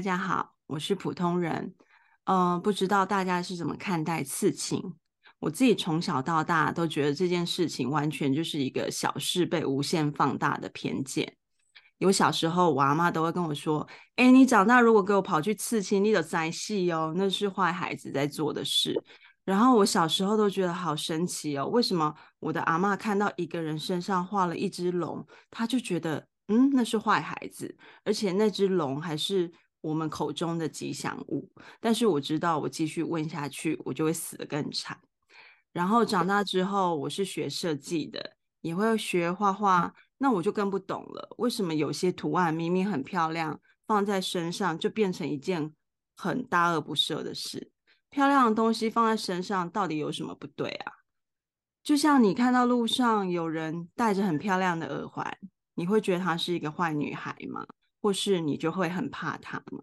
大家好，我是普通人。嗯、不知道大家是怎么看待刺青？我自己从小到大都觉得这件事情完全就是一个小事被无限放大的偏见。有小时候，我阿妈都会跟我说：“哎，你长大如果给我跑去刺青，你得栽戏哦，那是坏孩子在做的事。”然后我小时候都觉得好神奇哦，为什么我的阿妈看到一个人身上画了一只龙，她就觉得嗯，那是坏孩子，而且那只龙还是我们口中的吉祥物。但是我知道，我继续问下去，我就会死得更惨。然后长大之后，我是学设计的，也会学画画。那我就更不懂了，为什么有些图案明明很漂亮，放在身上就变成一件很大恶不赦的事？漂亮的东西放在身上，到底有什么不对啊？就像你看到路上有人戴着很漂亮的耳环，你会觉得她是一个坏女孩吗？或是你就会很怕他吗？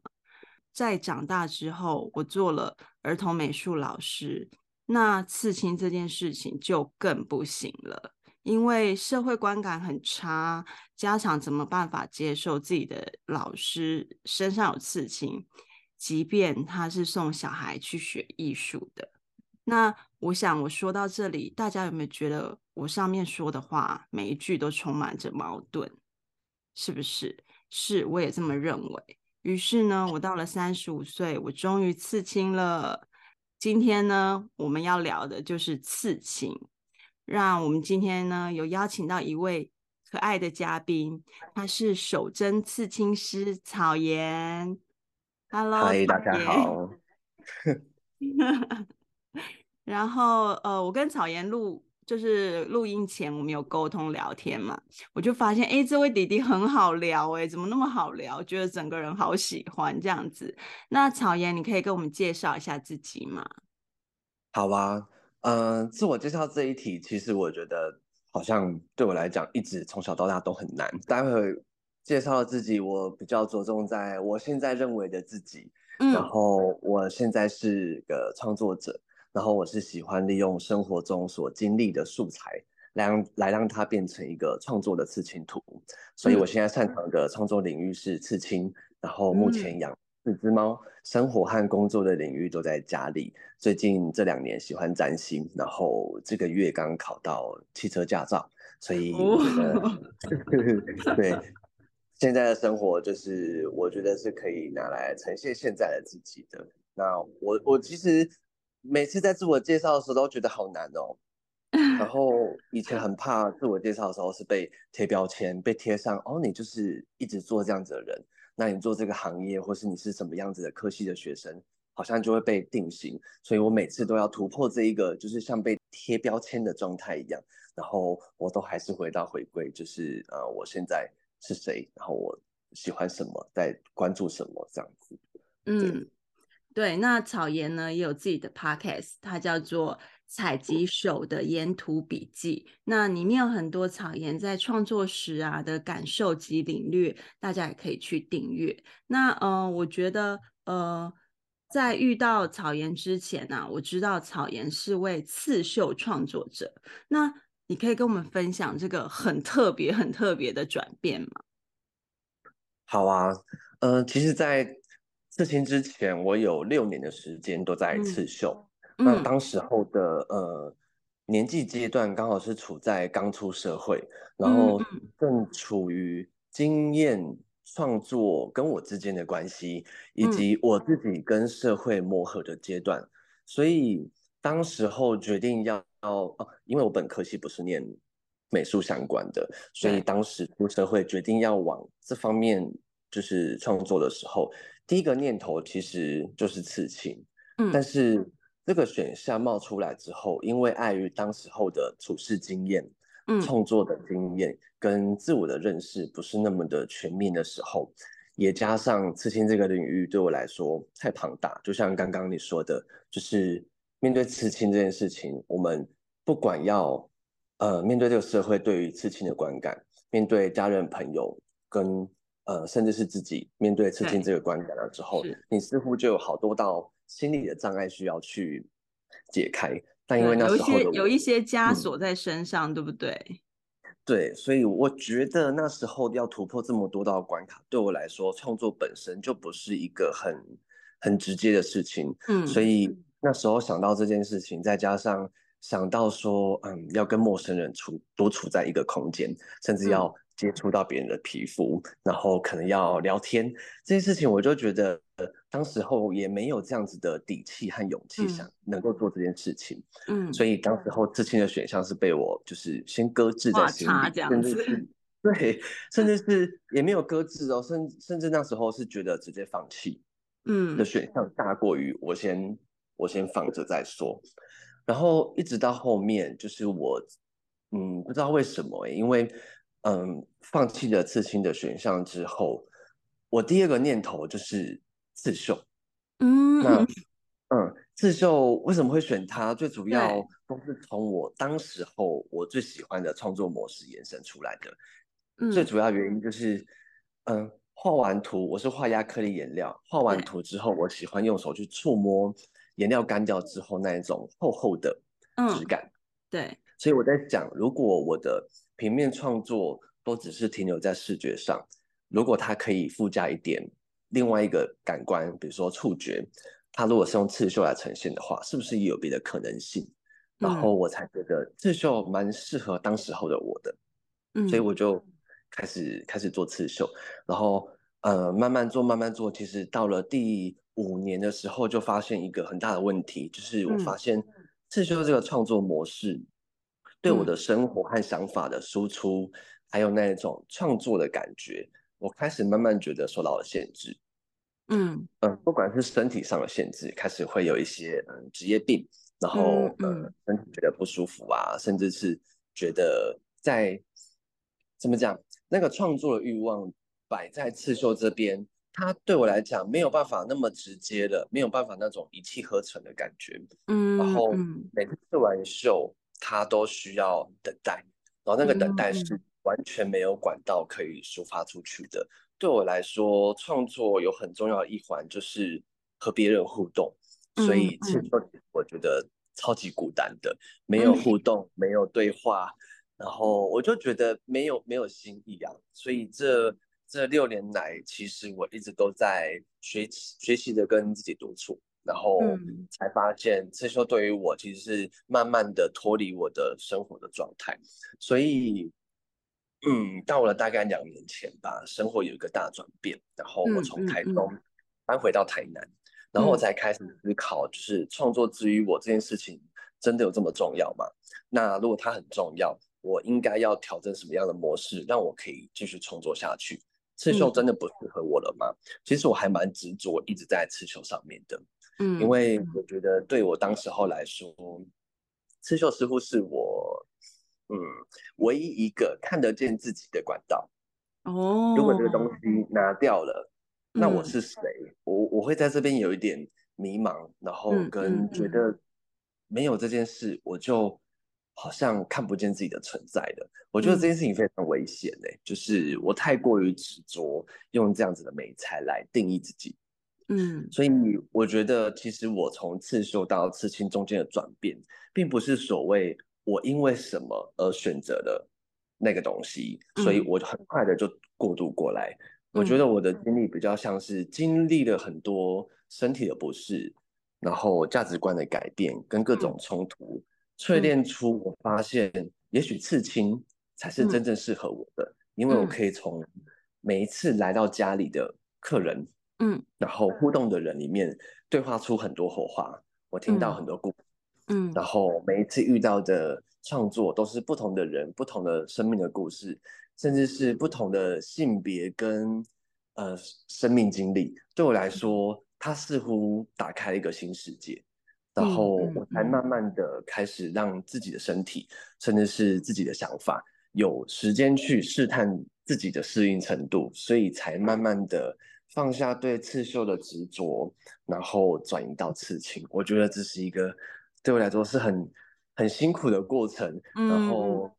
在长大之后，我做了儿童美术老师。那刺青这件事情就更不行了，因为社会观感很差，家长怎么办法接受自己的老师身上有刺青，即便他是送小孩去学艺术的。那我想我说到这里，大家有没有觉得我上面说的话每一句都充满着矛盾？是不是？是，我也这么认为。于是呢，我到了三十五岁，我终于刺青了。今天呢，我们要聊的就是刺青。让我们今天呢，有邀请到一位可爱的嘉宾，他是手针刺青师草岩。Hello，嗨，大家好。然后呃，我跟草岩录。就是录音前我们有沟通聊天嘛，我就发现，哎，这位弟弟很好聊，哎，怎么那么好聊？觉得整个人好喜欢这样子。那草岩，你可以跟我们介绍一下自己吗？好啊，嗯、呃，自我介绍这一题，其实我觉得好像对我来讲，一直从小到大都很难。待会介绍自己，我比较着重在我现在认为的自己，嗯、然后我现在是个创作者。然后我是喜欢利用生活中所经历的素材来让来让它变成一个创作的刺青图，所以我现在擅长的创作领域是刺青，然后目前养四只猫，生活和工作的领域都在家里。最近这两年喜欢占星，然后这个月刚考到汽车驾照，所以我觉得 对现在的生活就是我觉得是可以拿来呈现现在的自己的。那我我其实。每次在自我介绍的时候都觉得好难哦，然后以前很怕自我介绍的时候是被贴标签，被贴上哦，你就是一直做这样子的人，那你做这个行业或是你是什么样子的科系的学生，好像就会被定型，所以我每次都要突破这一个就是像被贴标签的状态一样，然后我都还是回到回归，就是呃我现在是谁，然后我喜欢什么，在关注什么这样子，嗯。对，那草颜呢也有自己的 podcast，它叫做《采集手的沿途笔记》，那里面有很多草颜在创作时啊的感受及领略，大家也可以去订阅。那呃，我觉得呃，在遇到草颜之前呢、啊，我知道草颜是位刺绣创作者，那你可以跟我们分享这个很特别、很特别的转变吗？好啊，呃，其实，在刺青之前，我有六年的时间都在刺绣。嗯、那当时候的呃年纪阶段，刚好是处在刚出社会，然后正处于经验创作跟我之间的关系，以及我自己跟社会磨合的阶段。嗯、所以当时候决定要哦、啊，因为我本科系不是念美术相关的，所以当时出社会决定要往这方面就是创作的时候。第一个念头其实就是刺青，嗯，但是这个选项冒出来之后，因为碍于当时候的处事经验、嗯，创作的经验跟自我的认识不是那么的全面的时候，也加上刺青这个领域对我来说太庞大，就像刚刚你说的，就是面对刺青这件事情，我们不管要呃面对这个社会对于刺青的观感，面对家人朋友跟。呃，甚至是自己面对刺青这个观感了之后，你似乎就有好多道心理的障碍需要去解开。但因为那时候有一些有一些枷锁在身上，嗯，对不对？对，所以我觉得那时候要突破这么多道关卡，对我来说，创作本身就不是一个很很直接的事情。嗯，所以那时候想到这件事情，再加上想到说，嗯，要跟陌生人处多处在一个空间，甚至要接触到别人的皮肤，嗯，然后可能要聊天这件事情，我就觉得。呃，当时候也没有这样子的底气和勇气，想能够做这件事情。嗯，所以当时候刺青的选项是被我就是先搁置在心里，这样子。对，甚至是也没有搁置哦，甚甚至那时候是觉得直接放弃。嗯，的选项大过于我先我先放着再说。然后一直到后面，就是我嗯不知道为什么、欸，因为嗯放弃了刺青的选项之后，我第二个念头就是。刺绣，嗯，那嗯，刺绣为什么会选它？最主要都是从我当时候我最喜欢的创作模式延伸出来的。嗯，最主要原因就是，嗯，画完图我是画亚克力颜料，画完图之后，我喜欢用手去触摸颜料干掉之后那一种厚厚的质感。嗯，对，所以我在想，如果我的平面创作都只是停留在视觉上，如果它可以附加一点。另外一个感官，比如说触觉，它如果是用刺绣来呈现的话，是不是也有别的可能性？嗯、然后我才觉得刺绣蛮适合当时候的我的，嗯，所以我就开始开始做刺绣，然后呃慢慢做慢慢做，其实到了第五年的时候，就发现一个很大的问题，就是我发现刺绣这个创作模式对我的生活和想法的输出，嗯、还有那种创作的感觉。我开始慢慢觉得受到了限制，嗯。嗯，不管是身体上的限制，开始会有一些嗯职业病，然后嗯，嗯。身体觉得不舒服啊，甚至是觉得在怎么讲，那个创作的欲望摆在刺绣这边，它对我来讲没有办法那么直接的，没有办法那种一气呵成的感觉，嗯，然后每次刺完绣，它都需要等待，然后那个等待是。完全没有管道可以抒发出去的。对我来说，创作有很重要的一环就是和别人互动。所以其实我觉得超级孤单的，没有互动，没有对话，然后我就觉得没有没有新意啊。所以这这六年来，其实我一直都在学习学习的跟自己独处，然后才发现刺绣对于我其实是慢慢的脱离我的生活的状态，所以。嗯，到了大概两年前吧，生活有一个大转变，然后我从台东搬回到台南，嗯嗯嗯、然后我才开始思考，就是创作之于我这件事情真的有这么重要吗？那如果它很重要，我应该要调整什么样的模式，让我可以继续创作下去？刺绣真的不适合我了吗？嗯、其实我还蛮执着，一直在刺绣上面的，嗯，因为我觉得对我当时候来说，刺绣似乎是我。嗯，唯一一个看得见自己的管道。哦，如果这个东西拿掉了，嗯、那我是谁？我我会在这边有一点迷茫，然后跟觉得没有这件事，嗯、我就好像看不见自己的存在的。我觉得这件事情非常危险嘞、欸，嗯、就是我太过于执着用这样子的美才来定义自己。嗯，所以我觉得其实我从刺绣到刺青中间的转变，并不是所谓。我因为什么而选择的那个东西，所以我很快的就过渡过来。嗯、我觉得我的经历比较像是经历了很多身体的不适，然后价值观的改变跟各种冲突，淬炼出我发现，也许刺青才是真正适合我的，嗯、因为我可以从每一次来到家里的客人，嗯，然后互动的人里面对话出很多火花，我听到很多故事。嗯，然后每一次遇到的创作都是不同的人，不同的生命的故事，甚至是不同的性别跟呃生命经历。对我来说，它似乎打开了一个新世界。然后我才慢慢的开始让自己的身体，甚至是自己的想法，有时间去试探自己的适应程度，所以才慢慢的放下对刺绣的执着，然后转移到刺青。我觉得这是一个。对我来说是很很辛苦的过程，嗯、然后，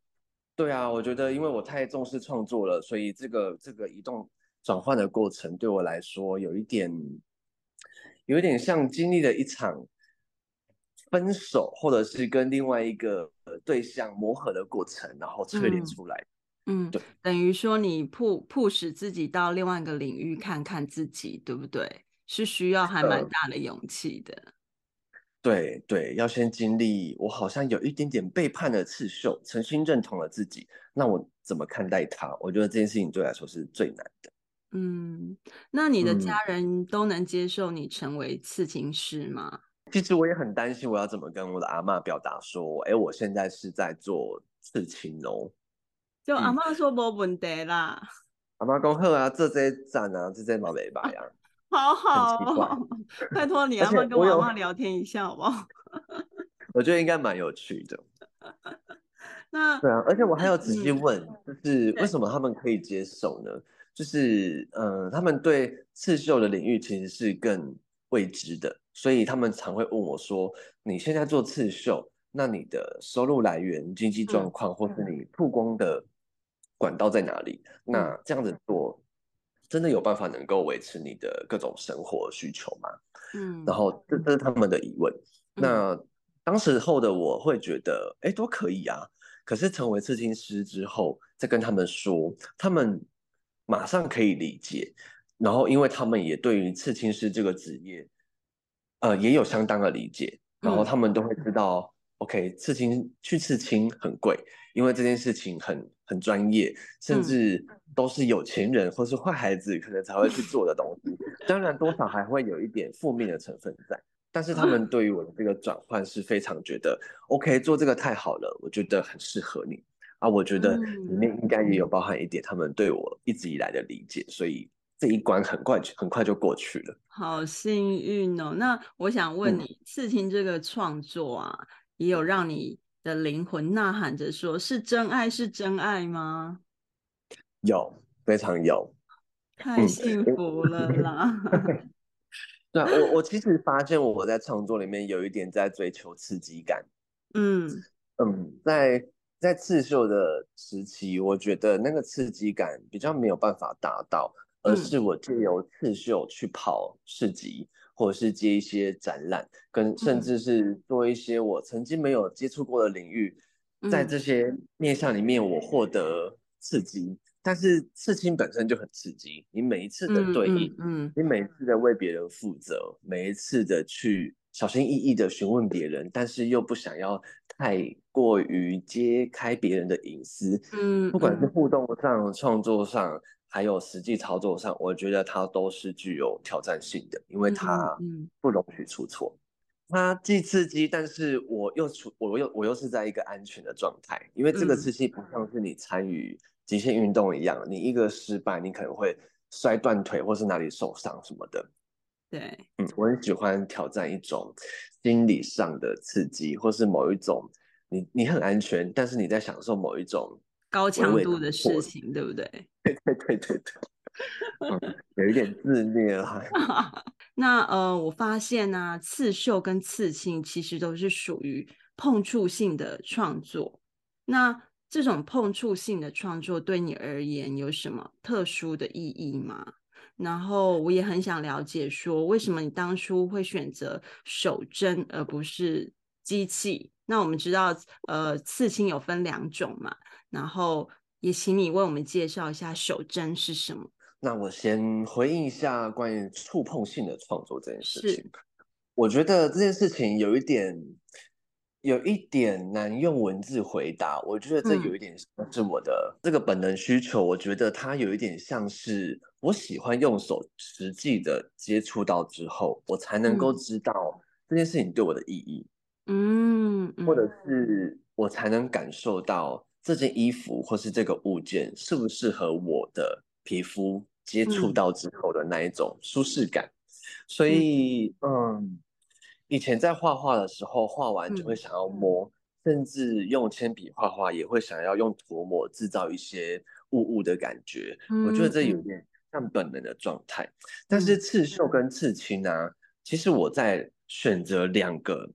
对啊，我觉得因为我太重视创作了，所以这个这个移动转换的过程对我来说有一点，有一点像经历了一场分手，或者是跟另外一个个对象磨合的过程，然后淬炼出来。嗯，对，等于说你 push 自己到另外一个领域看看自己，对不对？是需要还蛮大的勇气的。呃、对对，要先经历我好像有一点点背叛了刺绣，重新认同了自己，那我怎么看待他？我觉得这件事情对我来说是最难的。嗯，那你的家人都能接受你成为刺青师吗？嗯、其实我也很担心，我要怎么跟我的阿嬷表达说，哎，我现在是在做刺青哦。就阿嬷说没问题啦，嗯、阿妈讲好啊，这些赞啊，这些冇礼拜呀，好好，拜托你阿嬷跟我阿嬷聊天一下好不好？我觉得应该蛮有趣的。那对啊，而且我还要仔细问，嗯、就是为什么他们可以接受呢？就是嗯、呃，他们对刺绣的领域其实是更未知的，所以他们常会问我说：“你现在做刺绣，那你的收入来源、经济状况，嗯、或是你曝光的？”管道在哪里？那这样子做，真的有办法能够维持你的各种生活需求吗？嗯，然后这这是他们的疑问。嗯、那当时候的我会觉得，哎，都可以啊。可是成为刺青师之后，再跟他们说，他们马上可以理解。然后，因为他们也对于刺青师这个职业，呃，也有相当的理解。然后他们都会知道。OK，刺青去刺青很贵，因为这件事情很很专业，甚至都是有钱人或是坏孩子可能才会去做的东西。当然，多少还会有一点负面的成分在，但是他们对于我的这个转换是非常觉得 OK，做这个太好了，我觉得很适合你啊。我觉得里面应该也有包含一点他们对我一直以来的理解，所以这一关很快很快就过去了。好幸运哦！那我想问你，刺青这个创作啊。也有让你的灵魂呐喊着说：“是真爱，是真爱吗？”有，非常有，太幸福了啦！对啊，我我其实发现我在创作里面有一点在追求刺激感。嗯嗯，在在刺绣的时期，我觉得那个刺激感比较没有办法达到，而是我借由刺绣去跑市集。或者是接一些展览，跟甚至是做一些我曾经没有接触过的领域，嗯、在这些面向里面，我获得刺激。嗯、但是刺青本身就很刺激，你每一次的对应，嗯你每一次的为别人负责，每一次的去小心翼翼的询问别人，但是又不想要太过于揭开别人的隐私，嗯，不管是互动上、创作上。还有实际操作上，我觉得它都是具有挑战性的，因为它不容许出错。它既刺激，但是我又处，我又我又是在一个安全的状态，因为这个刺激不像是你参与极限运动一样，你一个失败，你可能会摔断腿或是哪里受伤什么的。对，嗯，我很喜欢挑战一种心理上的刺激，或是某一种你你很安全，但是你在享受某一种。高强度的事情，对不对？对对对对对，嗯、有一点自虐啊。那呃，我发现呢、啊，刺绣跟刺青其实都是属于碰触性的创作。那这种碰触性的创作对你而言有什么特殊的意义吗？然后我也很想了解，说为什么你当初会选择手针而不是机器？那我们知道，呃，刺青有分两种嘛。然后也请你为我们介绍一下手针是什么。那我先回应一下关于触碰性的创作这件事情。是我觉得这件事情有一点，有一点难用文字回答。我觉得这有一点像是我的这个本能需求。嗯、我觉得它有一点像是我喜欢用手实际的接触到之后，我才能够知道这件事情对我的意义。嗯，或者是我才能感受到。这件衣服或是这个物件适不适合我的皮肤接触到之后的那一种舒适感？嗯、所以，嗯，以前在画画的时候，画完就会想要摸，嗯、甚至用铅笔画画也会想要用涂抹制造一些雾雾的感觉。嗯、我觉得这有点像本能的状态。嗯、但是刺绣跟刺青啊，其实我在选择两个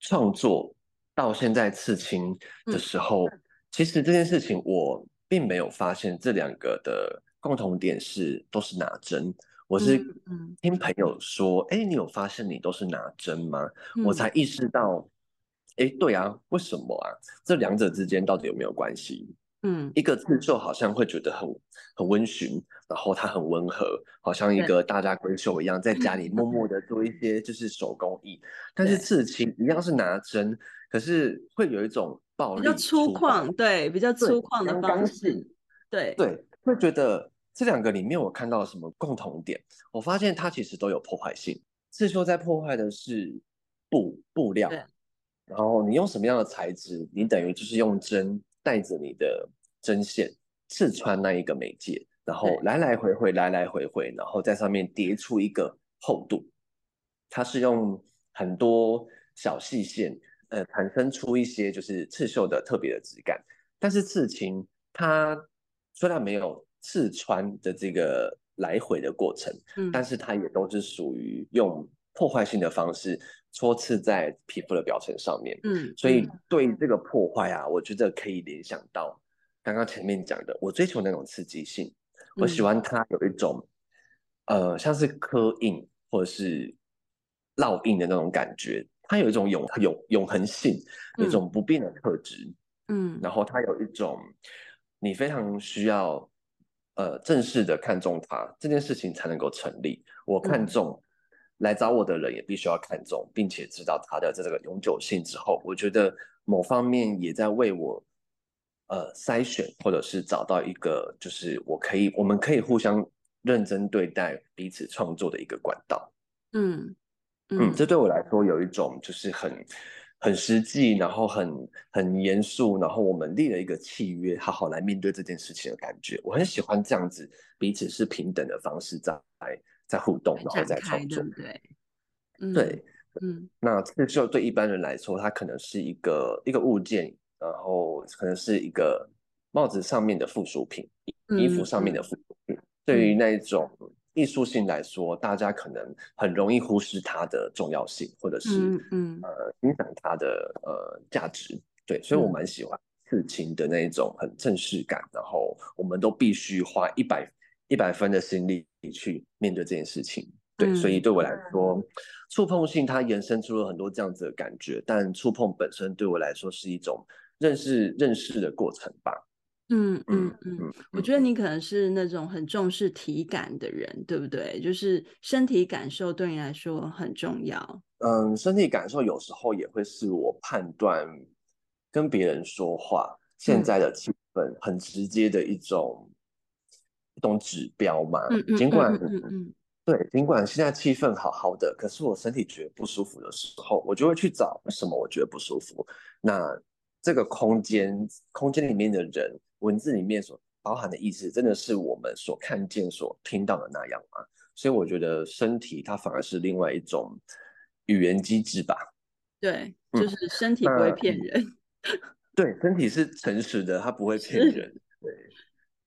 创作。到现在刺青的时候，嗯、其实这件事情我并没有发现这两个的共同点是都是拿针。我是听朋友说，哎、嗯嗯欸，你有发现你都是拿针吗？嗯、我才意识到哎，对啊，为什么啊？这两者之间到底有没有关系？嗯，一个刺绣好像会觉得很很温驯，然后它很温和，好像一个大家闺秀一样，在家里默默的做一些就是手工艺。但是刺青一样是拿针，可是会有一种暴力、比较粗犷，对，比较粗犷的方式，对对，会觉得这两个里面我看到了什么共同点？我发现它其实都有破坏性。刺绣在破坏的是布布料。然后你用什么样的材质，你等于就是用针带着你的针线刺穿那一个媒介，然后来来回回，来来回回，然后在上面叠出一个厚度。它是用很多小细线，呃，产生出一些就是刺绣的特别的质感。但是刺青它虽然没有刺穿的这个来回的过程，嗯，但是它也都是属于用破坏性的方式。戳刺在皮肤的表层上面，嗯，所以对这个破坏啊，我觉得可以联想到刚刚前面讲的，我追求那种刺激性，我喜欢它有一种，呃，像是刻印或者是烙印的那种感觉，它有一种永永永恒性，有一种不变的特质，嗯，然后它有一种你非常需要呃正式的看重它，这件事情才能够成立，我看重。来找我的人也必须要看重，并且知道它的这个永久性之后，我觉得某方面也在为我呃筛选，或者是找到一个就是我可以我们可以互相认真对待彼此创作的一个管道。嗯嗯，嗯，这对我来说有一种就是很很实际，然后很很严肃，然后我们立了一个契约，好好来面对这件事情的感觉。我很喜欢这样子彼此是平等的方式在。在互动，然后再创作，对，对，嗯，那刺绣对一般人来说，它可能是一个一个物件，然后可能是一个帽子上面的附属品，衣服上面的附属品。对于那一种艺术性来说，大家可能很容易忽视它的重要性，或者是嗯呃影响它的呃价值。对，所以我蛮喜欢刺青的那一种很正式感，然后我们都必须花一百。一百分的心力去面对这件事情，对，嗯、所以对我来说，触碰性它延伸出了很多这样子的感觉，但触碰本身对我来说是一种认识认识的过程吧。嗯嗯嗯，嗯，我觉得你可能是那种很重视体感的人，对不对？就是身体感受对你来说很重要。嗯，身体感受有时候也会是我判断跟别人说话现在的气氛很直接的一种。一种指标嘛，尽管对，尽管现在气氛好好的，可是我身体觉得不舒服的时候，我就会去找为什么我觉得不舒服。那这个空间，空间里面的人，文字里面所包含的意思，真的是我们所看见、所听到的那样吗？所以我觉得身体它反而是另外一种语言机制吧。对，就是身体不会骗人。嗯、对，身体是诚实的，它不会骗人。对。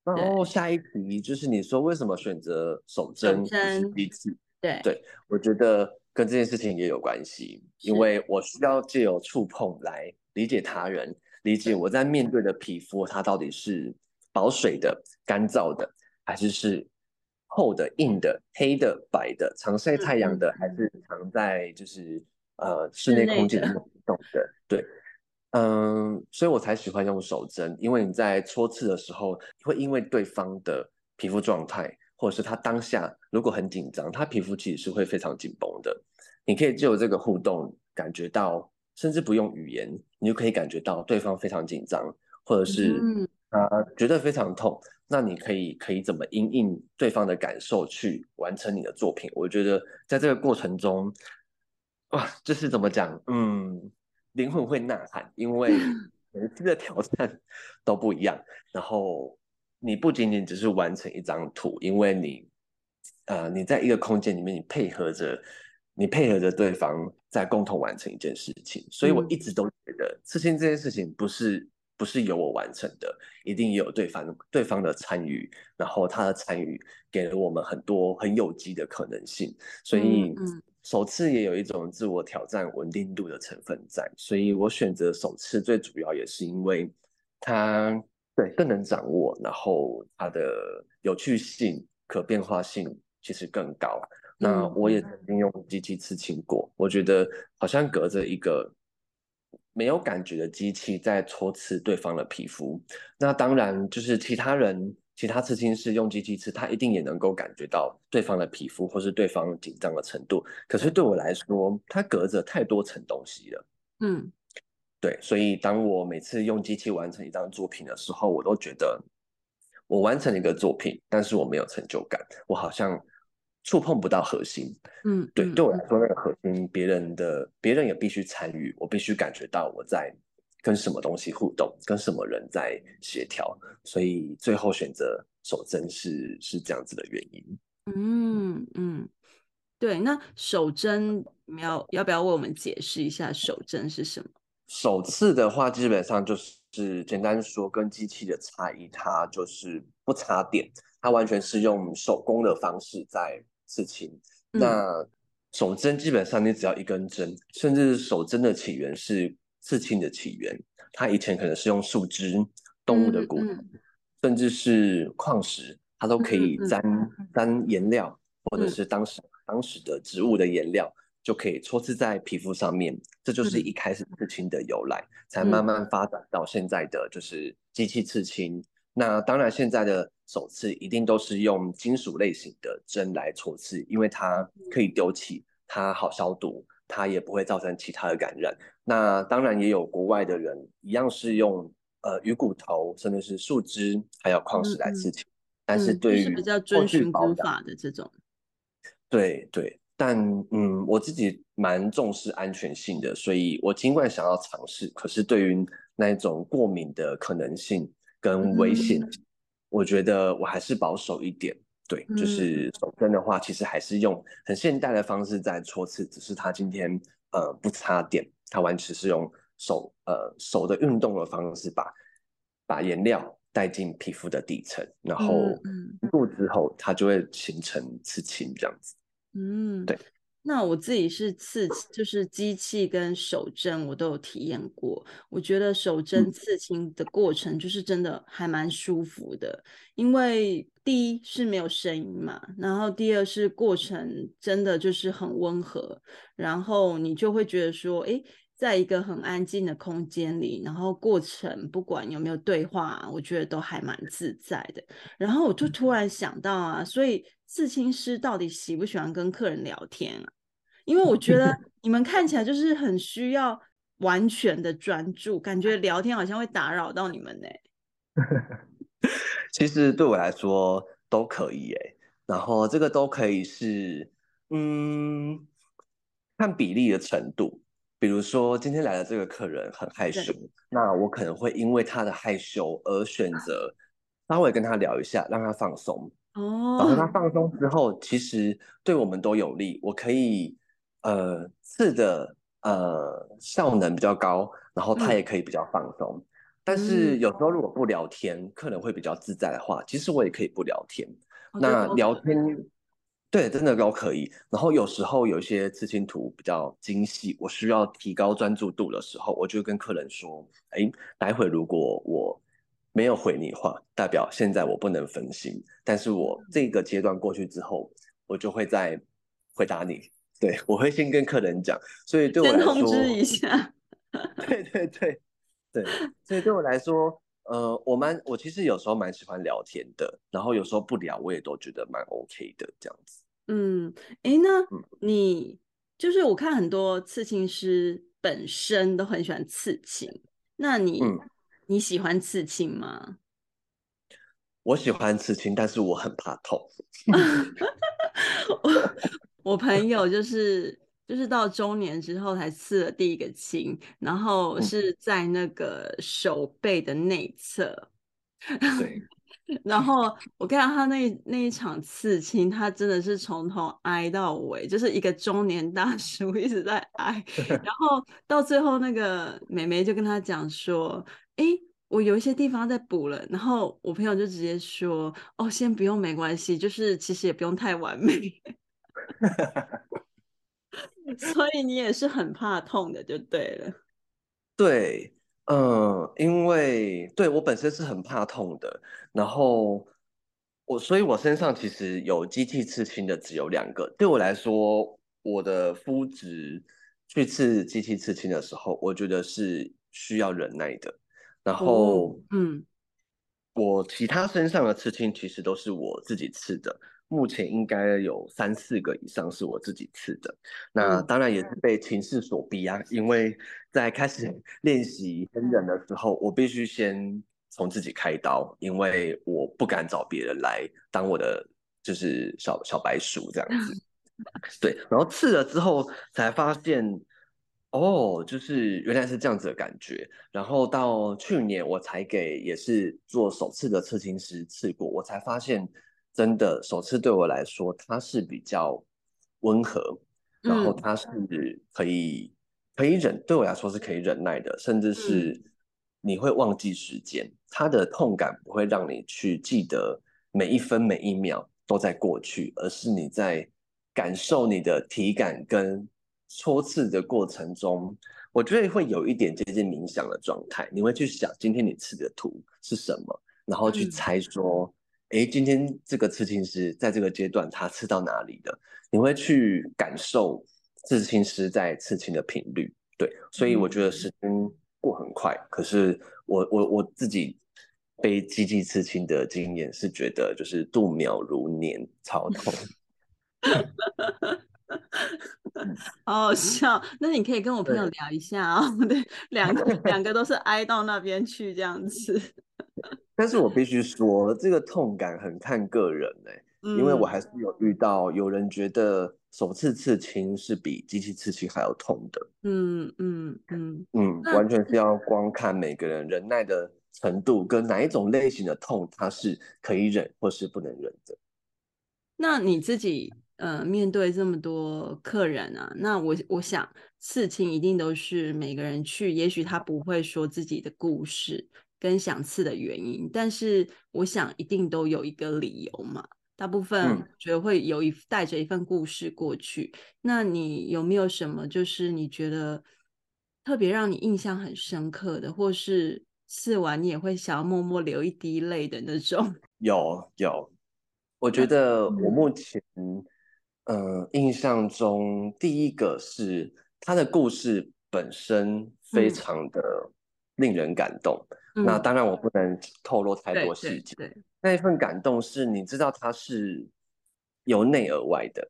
然后下一题就是你说为什么选择手针不是笔刺？对对，我觉得跟这件事情也有关系，因为我需要借由触碰来理解他人，理解我在面对的皮肤它到底是保水的、干燥的，还是是厚的、硬的、黑的、白的、常晒太阳的，还是常在就是呃室内空间里动的？对。嗯，所以我才喜欢用手针，因为你在戳刺的时候，会因为对方的皮肤状态，或者是他当下如果很紧张，他皮肤其实是会非常紧绷的。你可以借由这个互动，感觉到，甚至不用语言，你就可以感觉到对方非常紧张，或者是他觉得非常痛。那你可以可以怎么因应对方的感受去完成你的作品？我觉得在这个过程中，哇，就是怎么讲？嗯。灵魂会呐喊，因为 每一次的挑战 都不一样。然后你不仅仅只是完成一张图，因为你，呃，你在一个空间里面，你配合着，你配合着对方在共同完成一件事情。所以我一直都觉得，刺青这件事情不是不是由我完成的，一定也有对方对方的参与。然后他的参与给了我们很多很有机的可能性。所以。嗯嗯手刺也有一种自我挑战、稳定度的成分在，所以我选择首次最主要也是因为它对更能掌握，然后它的有趣性、可变化性其实更高。那我也曾经用机器刺青过，我觉得好像隔着一个没有感觉的机器在戳刺对方的皮肤。那当然，就是其他人、其他刺青师用机器刺，他一定也能够感觉到对方的皮肤或是对方紧张的程度。可是对我来说，它隔着太多层东西了。嗯，对，所以当我每次用机器完成一张作品的时候，我都觉得我完成了一个作品，但是我没有成就感，我好像。触碰不到核心，嗯，对，对我来说那个核心，别人的别人也必须参与，我必须感觉到我在跟什么东西互动，跟什么人在协调，所以最后选择手针是是这样子的原因。嗯嗯，对，那手针要要不要为我们解释一下手针是什么？首次的话，基本上就是简单说，跟机器的差异，它就是不插电，它完全是用手工的方式在。刺青，那手针基本上你只要一根针，甚至手针的起源是刺青的起源，它以前可能是用树枝、动物的骨头，嗯。嗯、甚至是矿石，它都可以沾沾颜料，或者是当时、嗯、当时的植物的颜料，就可以戳刺在皮肤上面，这就是一开始刺青的由来，嗯、才慢慢发展到现在的就是机器刺青。那当然，现在的手刺一定都是用金属类型的针来戳刺，因为它可以丢弃，它好消毒，它也不会造成其他的感染。那当然也有国外的人一样是用呃鱼骨头，甚至是树枝，还有矿石来刺青，嗯嗯，但是对于、嗯、是比较遵循古法的这种。对对，但嗯，我自己蛮重视安全性的，所以我尽管想要尝试，可是对于那一种过敏的可能性。跟危险，嗯、我觉得我还是保守一点。对，嗯、就是手针的话，其实还是用很现代的方式在戳刺，只是它今天呃不插电，它完全是用手呃手的运动的方式把把颜料带进皮肤的底层，然后过之后它就会形成刺青这样子。嗯，对。那我自己是刺，就是机器跟手针我都有体验过。我觉得手针刺青的过程就是真的还蛮舒服的，因为第一是没有声音嘛，然后第二是过程真的就是很温和，然后你就会觉得说，诶，在一个很安静的空间里，然后过程不管有没有对话，我觉得都还蛮自在的。然后我就突然想到啊，所以刺青师到底喜不喜欢跟客人聊天啊？因为我觉得 你们看起来就是很需要完全的专注，感觉聊天好像会打扰到你们呢。其实对我来说都可以诶，然后这个都可以是，嗯，看比例的程度。比如说今天来的这个客人很害羞，那我可能会因为他的害羞而选择稍微跟他聊一下，让他放松。哦，然后他放松之后，其实对我们都有利。我可以。呃，刺的呃效能比较高，然后他也可以比较放松。嗯、但是有时候如果不聊天，客人会比较自在的话，其实我也可以不聊天。哦、那聊天，对，真的都可以。然后有时候有一些刺青图比较精细，我需要提高专注度的时候，我就跟客人说：“哎，待会如果我没有回你话，代表现在我不能分心。但是我这个阶段过去之后，我就会再回答你。”对，我会先跟客人讲，所以对我来说，先通知一下。对对对对，所以对我来说，呃，我蛮我其实有时候蛮喜欢聊天的，然后有时候不聊，我也都觉得蛮 OK 的这样子。嗯，哎，那你就是我看很多刺青师本身都很喜欢刺青，那你、嗯、你喜欢刺青吗？我喜欢刺青，但是我很怕痛。我我朋友就是就是到中年之后才刺了第一个青，然后是在那个手背的内侧。对。然后我看到他那那一场刺青，他真的是从头挨到尾，就是一个中年大叔一直在挨。然后到最后，那个美眉就跟他讲说：“哎，我有一些地方在补了。”然后我朋友就直接说：“哦，先不用，没关系，就是其实也不用太完美。”所以你也是很怕痛的，就对了。对，嗯，因为对我本身是很怕痛的，然后我，所以我身上其实有机器刺青的只有两个。对我来说，我的肤质去刺机器刺青的时候，我觉得是需要忍耐的。然后，嗯，我其他身上的刺青其实都是我自己刺的，目前应该有三四个以上是我自己刺的。那当然也是被情势所逼啊，因为在开始练习真人的时候，我必须先从自己开刀，因为我不敢找别人来当我的就是小小白鼠这样子。对，然后刺了之后才发现，哦，就是原来是这样子的感觉。然后到去年我才给也是做首次的刺青师刺过，我才发现真的首次对我来说它是比较温和，然后它是可以可以忍，对我来说是可以忍耐的，甚至是你会忘记时间，它的痛感不会让你去记得每一分每一秒都在过去，而是你在。感受你的体感跟戳刺的过程中，我觉得会有一点接近冥想的状态。你会去想今天你刺的图是什么，然后去猜说，哎、嗯，今天这个刺青师在这个阶段他刺到哪里的？你会去感受刺青师在刺青的频率。对，所以我觉得时间过很快。嗯、可是我我我自己被机器刺青的经验是觉得就是度秒如年，超痛。好好笑，那你可以跟我朋友聊一下哦。对，两个两个都是挨到那边去这样子。但是我必须说，这个痛感很看个人哎、欸，嗯、因为我还是有遇到有人觉得首次刺青是比机器刺青还要痛的。嗯嗯嗯嗯，完全是要光看每个人忍耐的程度跟哪一种类型的痛，它是可以忍或是不能忍的。那你自己？呃，面对这么多客人啊，那我我想刺青一定都是每个人去，也许他不会说自己的故事跟想刺的原因，但是我想一定都有一个理由嘛。大部分觉得会有一带着一份故事过去。嗯、那你有没有什么就是你觉得特别让你印象很深刻的，或是刺完你也会想要默默流一滴泪的那种？有有，我觉得我目前。嗯，印象中第一个是他的故事本身非常的令人感动。嗯、那当然我不能透露太多细节。对，对，对，那一份感动是你知道他是由内而外的，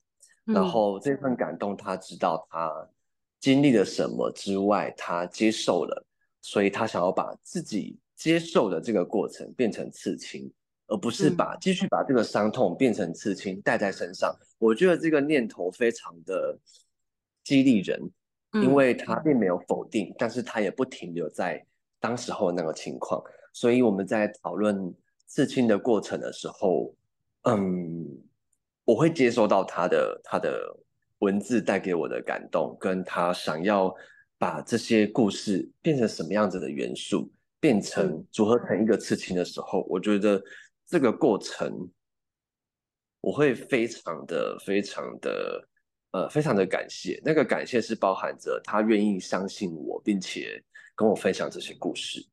嗯、然后这份感动他知道他经历了什么之外，他接受了，所以他想要把自己接受的这个过程变成刺青。而不是把继续把这个伤痛变成刺青带在身上，我觉得这个念头非常的激励人，因为他并没有否定，但是他也不停留在当时候那个情况，所以我们在讨论刺青的过程的时候，嗯，我会接收到他的他的文字带给我的感动，跟他想要把这些故事变成什么样子的元素，变成组合成一个刺青的时候，我觉得。这个过程，我会非常的、非常的、呃，非常的感谢。那个感谢是包含着他愿意相信我，并且跟我分享这些故事。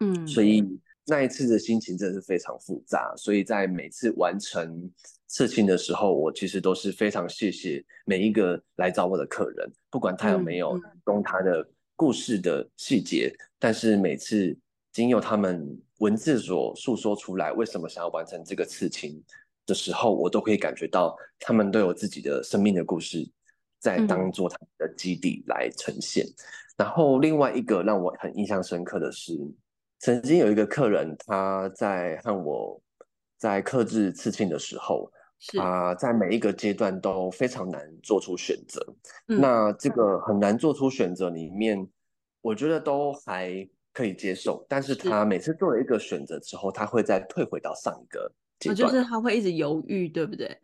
嗯，所以那一次的心情真的是非常复杂。所以在每次完成事情的时候，我其实都是非常谢谢每一个来找我的客人，不管他有没有懂他的故事的细节，但是每次经由他们。文字所诉说出来，为什么想要完成这个刺青的时候，我都可以感觉到他们都有自己的生命的故事，在当做他们的基底来呈现。嗯、然后另外一个让我很印象深刻的是，曾经有一个客人他在和我在克制刺青的时候，是他在每一个阶段都非常难做出选择。嗯、那这个很难做出选择里面，我觉得都还。可以接受，但是他每次做了一个选择之后，他会再退回到上一个阶段，就是他会一直犹豫，对不对？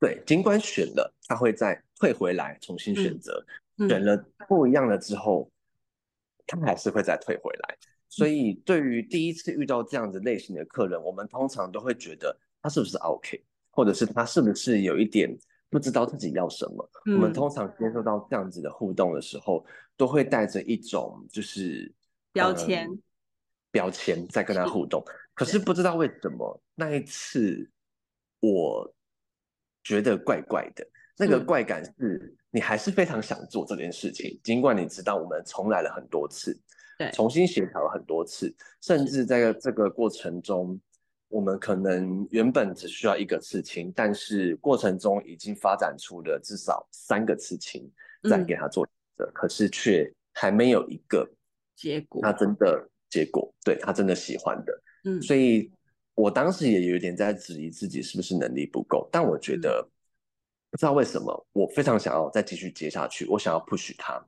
对，尽管选了，他会再退回来重新选择，嗯、选了不一样了之后，嗯、他还是会再退回来。所以，对于第一次遇到这样子类型的客人，我们通常都会觉得他是不是 OK，或者是他是不是有一点不知道自己要什么。嗯、我们通常接受到这样子的互动的时候，都会带着一种就是。标签、嗯，标签在跟他互动，可是不知道为什么那一次，我觉得怪怪的，那个怪感是你还是非常想做这件事情，尽管你知道我们重来了很多次，对，重新协调了很多次，甚至在这个过程中，我们可能原本只需要一个刺青，但是过程中已经发展出了至少三个刺青，再给他做的，可是却还没有一个结果，他真的结果，对，他真的喜欢的，嗯，所以我当时也有点在质疑自己是不是能力不够，但我觉得。不知道为什么，我非常想要再继续接下去，我想要 push 他，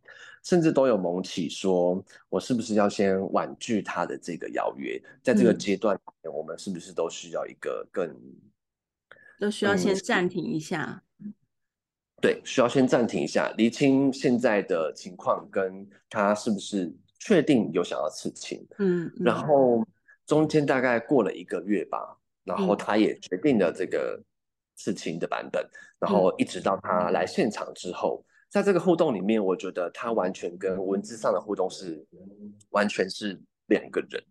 甚至都有萌起说，我是不是要先婉拒他的这个邀约？在这个阶段，我们是不是都需要一个更，都需要先暂停一下？对，需要先暂停一下，厘清现在的情况，跟他是不是确定有想要刺青？嗯，然后中间大概过了一个月吧，然后他也决定了这个。刺青的版本，然后一直到他来现场之后，嗯、在这个互动里面，我觉得他完全跟文字上的互动是完全是两个人。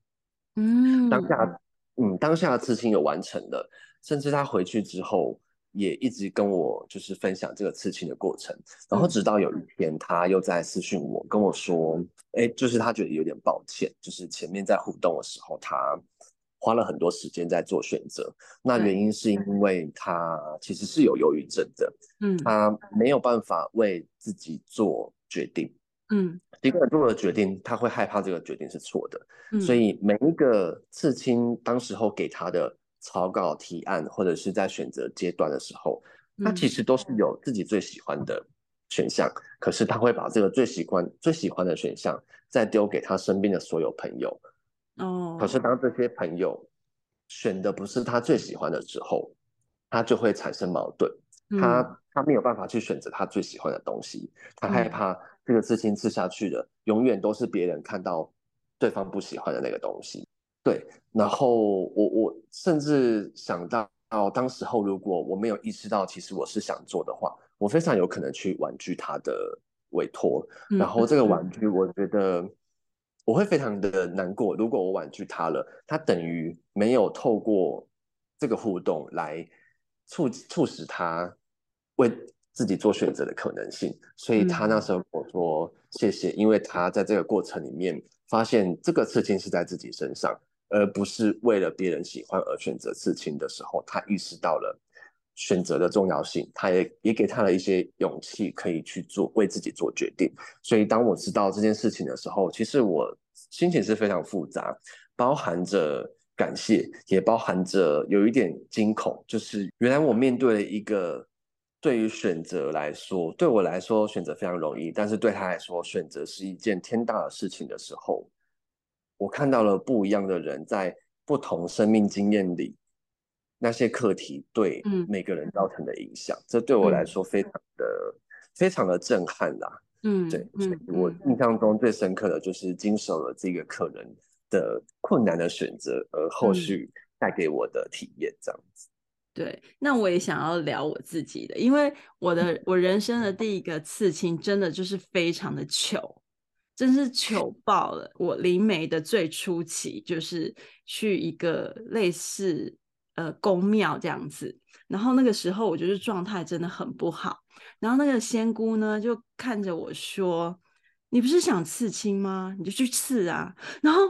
嗯，当下，嗯，当下的刺青有完成了，甚至他回去之后也一直跟我就是分享这个刺青的过程，然后直到有一天他又在私讯我跟我说，哎，就是他觉得有点抱歉，就是前面在互动的时候他。花了很多时间在做选择，那原因是因为他其实是有忧郁症的，嗯，他没有办法为自己做决定，嗯，一个人做了决定，他会害怕这个决定是错的，嗯，所以每一个刺青当时候给他的草稿提案或者是在选择阶段的时候，他其实都是有自己最喜欢的选项，可是他会把这个最喜欢最喜欢的选项再丢给他身边的所有朋友。哦，可是当这些朋友选的不是他最喜欢的时候，他就会产生矛盾。他、嗯、他没有办法去选择他最喜欢的东西，他害怕这个刺青刺下去的、嗯、永远都是别人看到对方不喜欢的那个东西。对，然后我我甚至想到，当时候如果我没有意识到其实我是想做的话，我非常有可能去婉拒他的委托。然后这个婉拒，我觉得。我会非常的难过，如果我婉拒他了，他等于没有透过这个互动来促促使他为自己做选择的可能性，所以他那时候跟我说谢谢，因为他在这个过程里面发现这个事情是在自己身上，而不是为了别人喜欢而选择刺青的时候，他意识到了选择的重要性，他也也给他了一些勇气，可以去做为自己做决定。所以当我知道这件事情的时候，其实我心情是非常复杂，包含着感谢，也包含着有一点惊恐。就是原来我面对了一个对于选择来说，对我来说选择非常容易，但是对他来说选择是一件天大的事情的时候，我看到了不一样的人在不同生命经验里。那些课题对每个人造成的影响，嗯、这对我来说非常的、嗯、非常的震撼啦。嗯，对，所以我印象中最深刻的就是经手了这个客人的困难的选择，而后续带给我的体验这样子。对，那我也想要聊我自己的，因为我的我人生的第一个刺青真的就是非常的糗，真是糗爆了。我灵媒的最初期就是去一个类似。呃，宫庙这样子，然后那个时候我就是状态真的很不好，然后那个仙姑呢就看着我说：“你不是想刺青吗？你就去刺啊。”然后，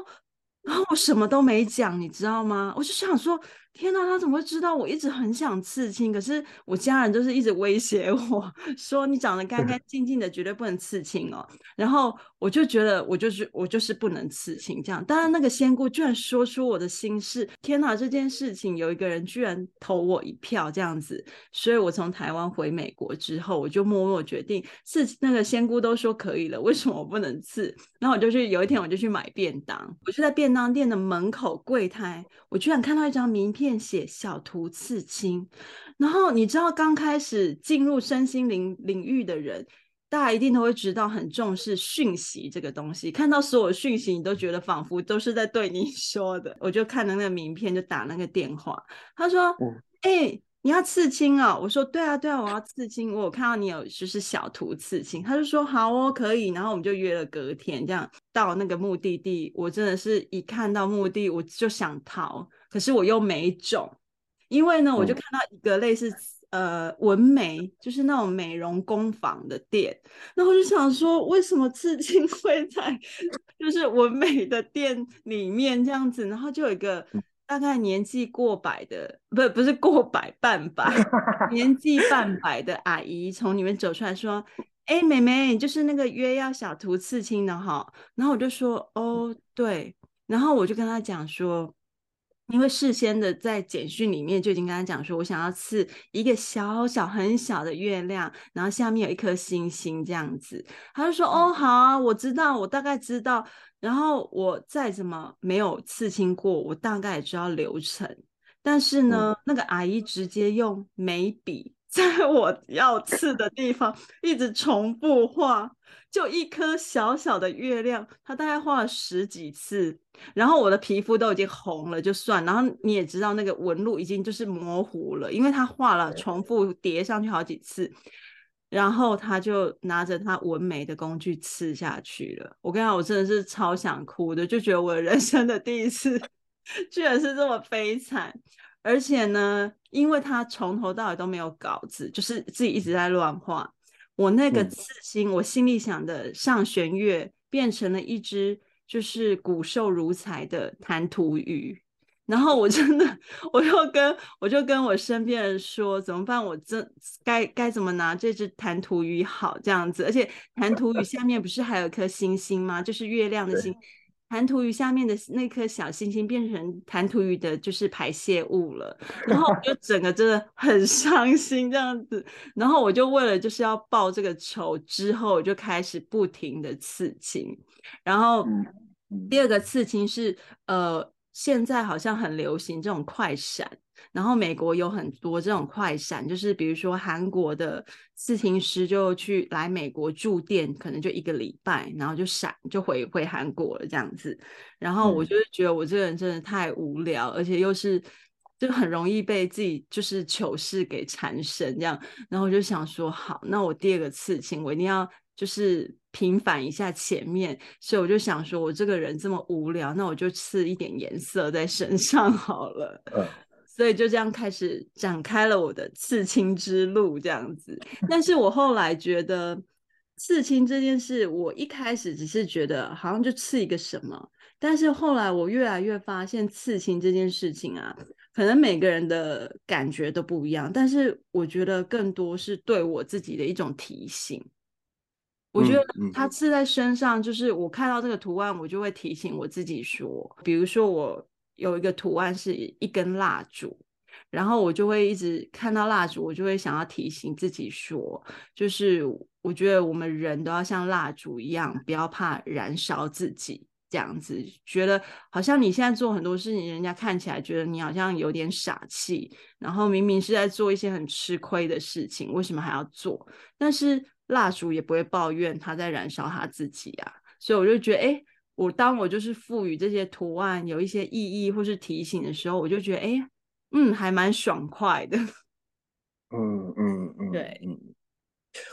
然后我什么都没讲，你知道吗？我就想说。天哪，他怎么会知道我一直很想刺青？可是我家人就是一直威胁我 说：“你长得干干净净的，绝对不能刺青哦。”然后我就觉得我就是我就是不能刺青这样。当然，那个仙姑居然说出我的心事。天哪，这件事情有一个人居然投我一票这样子，所以我从台湾回美国之后，我就默默决定刺。那个仙姑都说可以了，为什么我不能刺？然后我就去有一天我就去买便当，我就在便当店的门口柜台，我居然看到一张名片。便写小图刺青，然后你知道刚开始进入身心灵领域的人，大家一定都会知道很重视讯息这个东西，看到所有讯息，你都觉得仿佛都是在对你 说的。我就看了那个名片，就打那个电话，他说：“哎、嗯欸，你要刺青啊、哦？”我说：“对啊，对啊，我要刺青。我有看到你有就是小图刺青。”他就说：“好哦，可以。”然后我们就约了隔天，这样到那个目的地。我真的是一看到目的，我就想逃。可是我又没种，因为呢，我就看到一个类似呃纹眉，就是那种美容工坊的店。然后我就想说，为什么刺青 会在就是纹眉的店里面这样子？然后就有一个大概年纪过百的，不不是过百半百，年纪半百的阿姨从里面走出来说。哎，妹妹，就是那个约要小图刺青的哈，然后我就说，哦，对，然后我就跟他讲说，因为事先的在简讯里面就已经跟他讲说，我想要刺一个小小很小的月亮，然后下面有一颗星星这样子，他就说，哦，好啊，我知道，我大概知道，然后我再怎么没有刺青过，我大概也知道流程，但是呢，那个阿姨直接用眉笔。在我要刺的地方一直重复画，就一颗小小的月亮，他大概画了十几次，然后我的皮肤都已经红了，就算，然后你也知道那个纹路已经就是模糊了，因为他画了重复叠上去好几次，然后他就拿着他纹眉的工具刺下去了。我跟你讲，我真的是超想哭的，就觉得我人生的第一次 居然是这么悲惨。而且呢，因为他从头到尾都没有稿子，就是自己一直在乱画。我那个刺心，嗯、我心里想的上弦月变成了一只就是骨瘦如柴的弹涂鱼。然后我真的，我就跟我就跟我身边人说，怎么办？我这该该怎么拿这只弹涂鱼好这样子？而且弹涂鱼下面不是还有一颗星星吗？就是月亮的星。弹涂鱼下面的那颗小星星变成弹涂鱼的，就是排泄物了。然后我就整个真的很伤心这样子。然后我就为了就是要报这个仇，之后我就开始不停的刺青。然后第二个刺青是呃，现在好像很流行这种快闪。然后美国有很多这种快闪，就是比如说韩国的刺青师就去来美国驻店，可能就一个礼拜，然后就闪就回回韩国了这样子。然后我就是觉得我这个人真的太无聊，嗯、而且又是就很容易被自己就是糗事给缠身这样。然后我就想说，好，那我第二个刺青我一定要就是平反一下前面，所以我就想说我这个人这么无聊，那我就刺一点颜色在身上好了。嗯 所以就这样开始展开了我的刺青之路，这样子。但是我后来觉得刺青这件事，我一开始只是觉得好像就刺一个什么，但是后来我越来越发现刺青这件事情啊，可能每个人的感觉都不一样，但是我觉得更多是对我自己的一种提醒。我觉得它刺在身上，就是我看到这个图案，我就会提醒我自己说，比如说我。有一个图案是一根蜡烛，然后我就会一直看到蜡烛，我就会想要提醒自己说，就是我觉得我们人都要像蜡烛一样，不要怕燃烧自己，这样子觉得好像你现在做很多事情，人家看起来觉得你好像有点傻气，然后明明是在做一些很吃亏的事情，为什么还要做？但是蜡烛也不会抱怨他在燃烧他自己啊，所以我就觉得，哎。我当我就是赋予这些图案有一些意义或是提醒的时候，我就觉得，哎，嗯，还蛮爽快的。嗯 嗯嗯，对，嗯，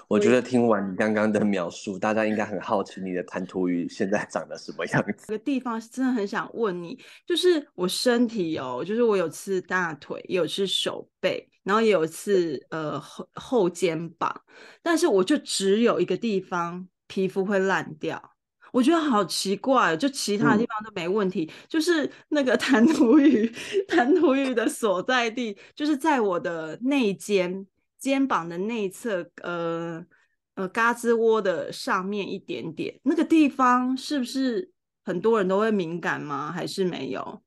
我觉得听完你刚刚的描述，大家应该很好奇你的弹涂鱼现在长得什么样子。这个地方真的很想问你，就是我身体哦，就是我有刺大腿，也有刺手背，然后也有刺呃后后肩膀，但是我就只有一个地方皮肤会烂掉。我觉得好奇怪，就其他地方都没问题，嗯、就是那个 弹涂鱼，弹涂鱼的所在地就是在我的内肩肩膀的内侧，呃呃，胳肢窝的上面一点点，那个地方是不是很多人都会敏感吗？还是没有？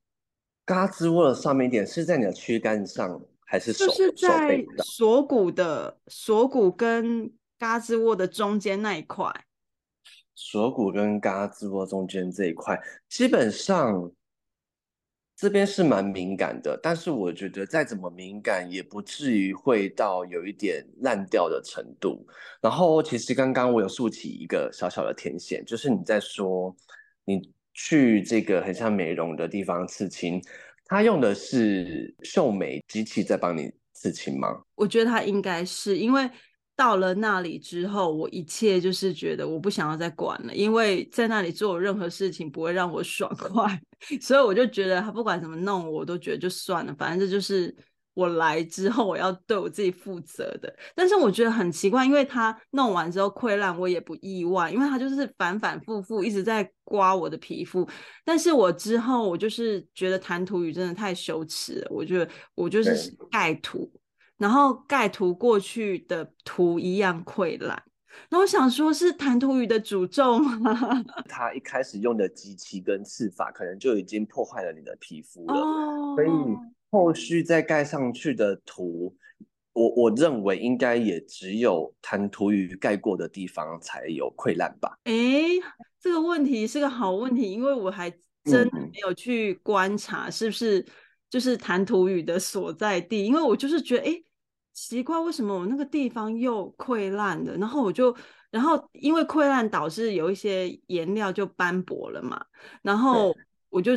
胳肢窝的上面一点是在你的躯干上，还是手？就是在锁骨的锁骨跟嘎吱窝的中间那一块。锁骨跟嘎吱窝中间这一块，基本上这边是蛮敏感的，但是我觉得再怎么敏感，也不至于会到有一点烂掉的程度。然后，其实刚刚我有竖起一个小小的天线，就是你在说你去这个很像美容的地方刺青，他用的是绣眉机器在帮你刺青吗？我觉得他应该是因为。到了那里之后，我一切就是觉得我不想要再管了，因为在那里做任何事情不会让我爽快，所以我就觉得他不管怎么弄，我都觉得就算了，反正这就是我来之后我要对我自己负责的。但是我觉得很奇怪，因为他弄完之后溃烂，我也不意外，因为他就是反反复复一直在刮我的皮肤。但是我之后我就是觉得弹涂语真的太羞耻了，我觉得我就是盖涂，然后盖涂过去的涂一样溃烂。那我想说，是弹涂语的诅咒吗？他一开始用的机器跟刺法，可能就已经破坏了你的皮肤了，oh. 所以后续再盖上去的图，我我认为应该也只有弹涂语盖过的地方才有溃烂吧。哎、欸，这个问题是个好问题，因为我还真没有去观察是不是就是弹涂语的所在地，因为我就是觉得哎。欸奇怪，为什么我那个地方又溃烂了？然后我就，然后因为溃烂导致有一些颜料就斑驳了嘛。然后我就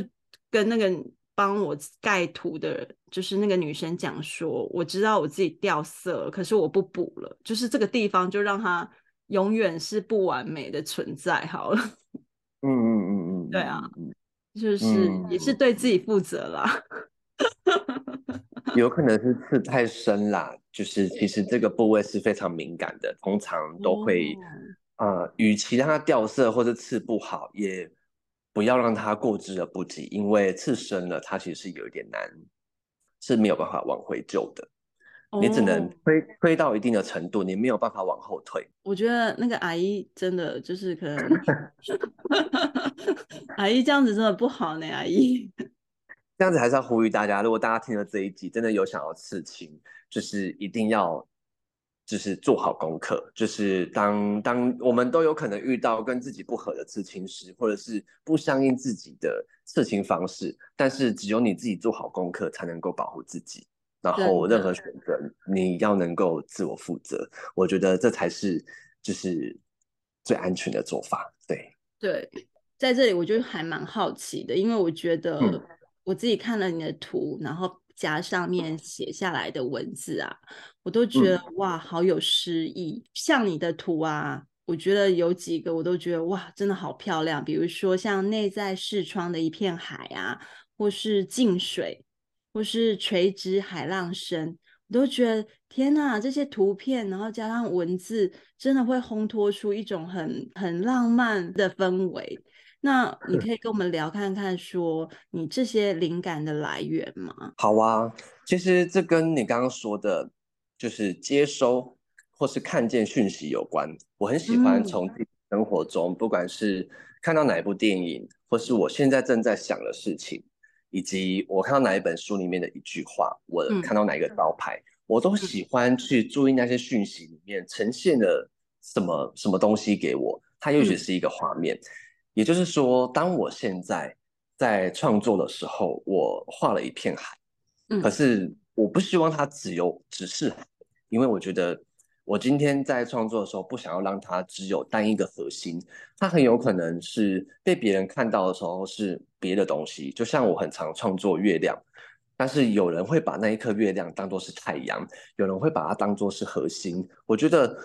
跟那个帮我盖图的，就是那个女生讲说，我知道我自己掉色了，可是我不补了，就是这个地方就让它永远是不完美的存在好了。嗯嗯嗯嗯，对啊，就是也是对自己负责啦。有可能是刺太深啦，就是其实这个部位是非常敏感的，通常都会，嗯、呃，与其让它掉色或者刺不好，也不要让它过之而不及，因为刺身了，它其实是有一点难，是没有办法往回救的，你只能推推到一定的程度，你没有办法往后退。我觉得那个阿姨真的就是可能，阿姨这样子真的不好呢，阿姨。这样子还是要呼吁大家，如果大家听了这一集，真的有想要刺青，就是一定要，就是做好功课。就是当当我们都有可能遇到跟自己不合的刺青师，或者是不相应自己的刺青方式，但是只有你自己做好功课，才能够保护自己。然后任何选择，你要能够自我负责。我觉得这才是就是最安全的做法。对对，在这里我就还蛮好奇的，因为我觉得。嗯我自己看了你的图，然后加上面写下来的文字啊，我都觉得哇，好有诗意。像你的图啊，我觉得有几个我都觉得哇，真的好漂亮。比如说像内在视窗的一片海啊，或是静水，或是垂直海浪声，我都觉得天哪，这些图片，然后加上文字，真的会烘托出一种很很浪漫的氛围。那你可以跟我们聊看看，说你这些灵感的来源吗？好啊，其实这跟你刚刚说的，就是接收或是看见讯息有关。我很喜欢从自己生活中，不管是看到哪一部电影，或是我现在正在想的事情，以及我看到哪一本书里面的一句话，我看到哪一个招牌，我都喜欢去注意那些讯息里面呈现的什么什么东西给我。它也许是一个画面。也就是说，当我现在在创作的时候，我画了一片海，嗯，可是我不希望它只有只是，因为我觉得我今天在创作的时候，不想要让它只有单一个核心，它很有可能是被别人看到的时候是别的东西。就像我很常创作月亮，但是有人会把那一颗月亮当做是太阳，有人会把它当做是核心。我觉得。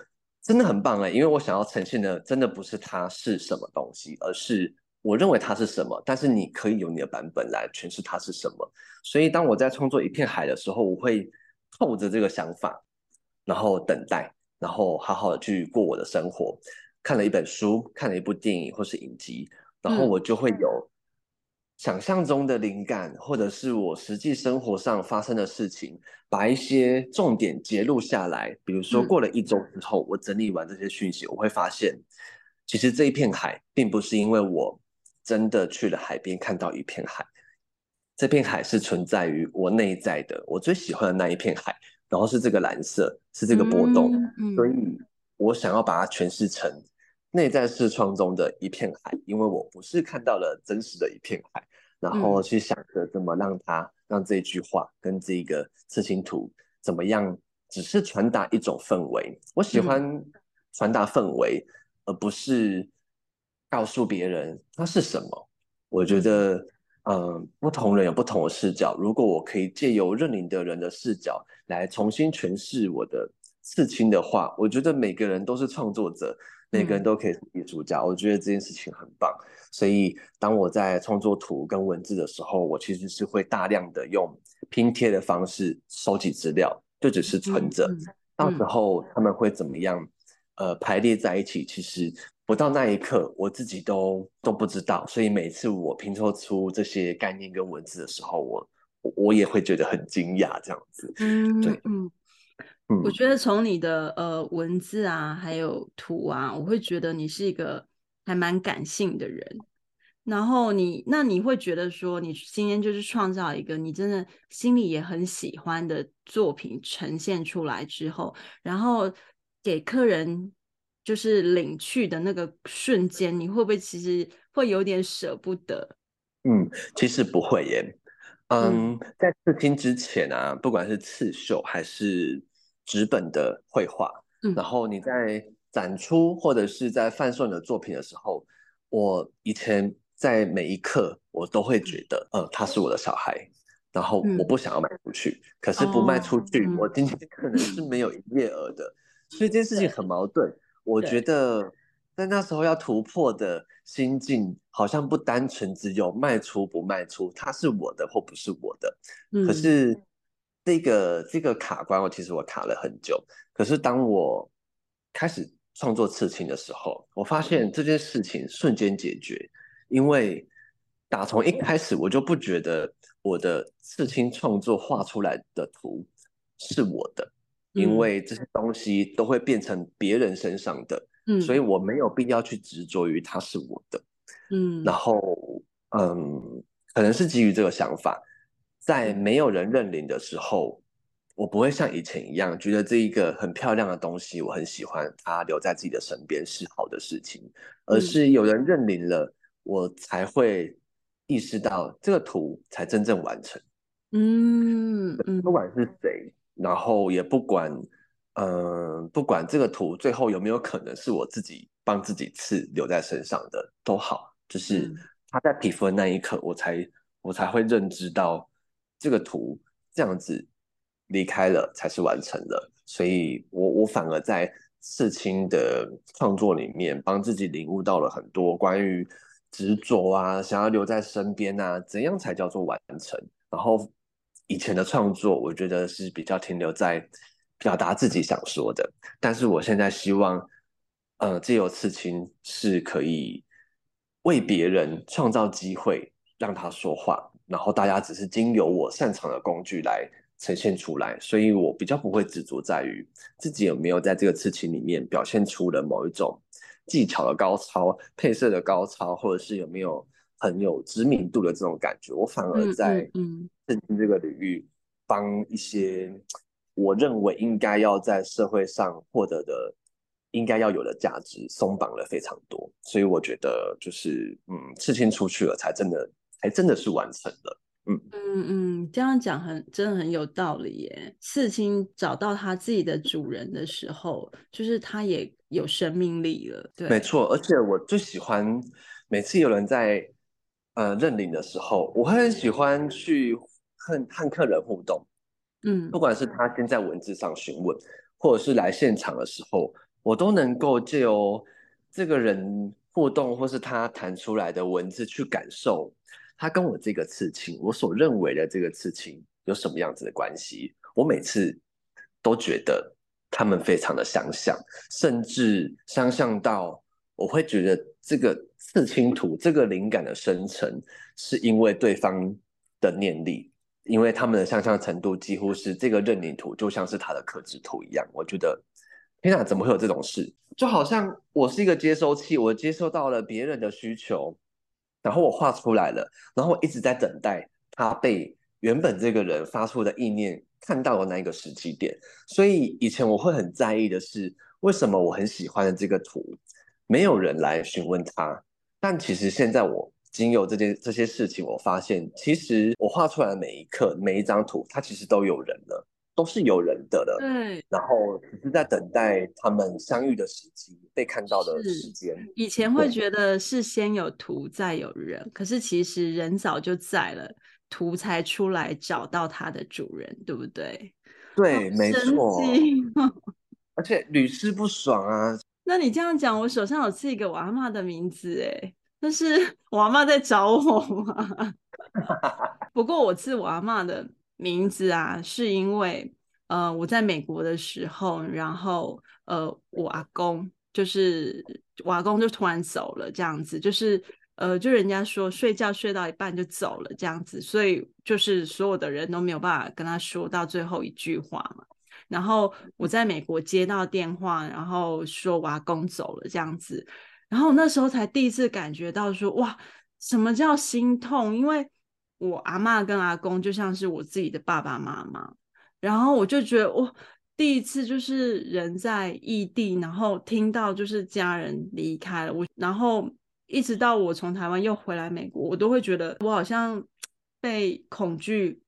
真的很棒哎，因为我想要呈现的真的不是它是什么东西，而是我认为它是什么。但是你可以有你的版本来诠释它是什么。所以当我在创作一片海的时候，我会透着这个想法，然后等待，然后好好的去过我的生活。看了一本书，看了一部电影或是影集，然后我就会有。想象中的灵感，或者是我实际生活上发生的事情，把一些重点截录下来。比如说，过了一周之后，我整理完这些讯息，我会发现，其实这一片海，并不是因为我真的去了海边看到一片海，这片海是存在于我内在的，我最喜欢的那一片海，然后是这个蓝色，是这个波动，所以我想要把它诠释成内在视窗中的一片海，因为我不是看到了真实的一片海。然后去想着怎么让它让这句话跟这个刺青图怎么样，只是传达一种氛围。我喜欢传达氛围，而不是告诉别人它是什么。我觉得，嗯，不同人有不同的视角。如果我可以借由认领的人的视角来重新诠释我的刺青的话，我觉得每个人都是创作者。每个人都可以是艺术家，我觉得这件事情很棒。所以当我在创作图跟文字的时候，我其实是会大量的用拼贴的方式收集资料，就只是存着，到时候他们会怎么样，呃，排列在一起，其实不到那一刻，我自己都都不知道。所以每次我拼凑出这些概念跟文字的时候，我我也会觉得很惊讶，这样子。嗯，对，嗯。我觉得从你的呃文字啊，还有图啊，我会觉得你是一个还蛮感性的人。然后你，那你会觉得说，你今天就是创造一个你真的心里也很喜欢的作品呈现出来之后，然后给客人就是领去的那个瞬间，你会不会其实会有点舍不得？嗯，其实不会耶。嗯，在刺青之前啊，不管是刺绣还是纸本的绘画，嗯，然后你在展出或者是在贩售你的作品的时候，我以前在每一刻我都会觉得，嗯，他是我的小孩，然后我不想要卖出去，嗯，可是不卖出去，哦，我今天可能是没有营业额的，所以这件事情很矛盾。我觉得在那时候要突破的心境，好像不单纯只有卖出不卖出，它是我的或不是我的，嗯，可是。这个这个卡关，我其实我卡了很久。可是当我开始创作刺青的时候，我发现这件事情瞬间解决。因为打从一开始我就不觉得我的刺青创作画出来的图是我的，因为这些东西都会变成别人身上的，嗯，所以我没有必要去执着于它是我的，嗯。然后，嗯，可能是基于这个想法。在没有人认领的时候，我不会像以前一样觉得这一个很漂亮的东西，我很喜欢它留在自己的身边是好的事情，而是有人认领了，我才会意识到这个图才真正完成。嗯，不管是谁，然后也不管，嗯、呃，不管这个图最后有没有可能是我自己帮自己刺留在身上的都好，就是它在皮肤的那一刻，我才我才会认知到。这个图这样子离开了才是完成了，所以我我反而在刺青的创作里面帮自己领悟到了很多关于执着啊，想要留在身边啊，怎样才叫做完成？然后以前的创作我觉得是比较停留在表达自己想说的，但是我现在希望，呃，借由刺青是可以为别人创造机会，让他说话。然后大家只是经由我擅长的工具来呈现出来，所以我比较不会执着在于自己有没有在这个刺青里面表现出了某一种技巧的高超、配色的高超，或者是有没有很有知名度的这种感觉。我反而在刺青这个领域帮一些我认为应该要在社会上获得的、应该要有的价值松绑了非常多。所以我觉得就是嗯，刺青出去了才真的。还真的是完成了，嗯嗯嗯，这样讲很真的很有道理耶。刺青找到他自己的主人的时候，就是他也有生命力了，对，没错。而且我最喜欢每次有人在呃认领的时候，我会很喜欢去和和客人互动，嗯，不管是他先在文字上询问，或者是来现场的时候，我都能够借由这个人互动，或是他弹出来的文字去感受。他跟我这个刺青，我所认为的这个刺青有什么样子的关系？我每次都觉得他们非常的相像，甚至相像到我会觉得这个刺青图这个灵感的生成是因为对方的念力，因为他们的相像程度几乎是这个认领图就像是他的客制图一样。我觉得天哪，怎么会有这种事？就好像我是一个接收器，我接收到了别人的需求。然后我画出来了，然后我一直在等待他被原本这个人发出的意念看到的那一个时机点。所以以前我会很在意的是，为什么我很喜欢的这个图，没有人来询问他。但其实现在我经由这件这些事情，我发现其实我画出来的每一刻、每一张图，它其实都有人了。都是有人的了，对，然后只是在等待他们相遇的时机，被看到的时间。以前会觉得是先有图再有人，可是其实人早就在了，图才出来找到它的主人，对不对？对，没错。而且屡试不爽啊。那你这样讲，我手上有刺一个我阿嬷的名字，哎，那是我阿嬷在找我吗？不过我刺我阿嬷的名字啊，是因为呃我在美国的时候，然后呃我阿公就是我阿公就突然走了，这样子就是。呃，就人家说睡觉睡到一半就走了这样子，所以就是所有的人都没有办法跟他说到最后一句话嘛。然后我在美国接到电话，然后说我阿公走了这样子，然后那时候才第一次感觉到说哇，什么叫心痛？因为我阿妈跟阿公就像是我自己的爸爸妈妈，然后我就觉得哇，第一次就是人在异地，然后听到就是家人离开了我，然后。一直到我从台湾又回来美国，我都会觉得我好像被恐惧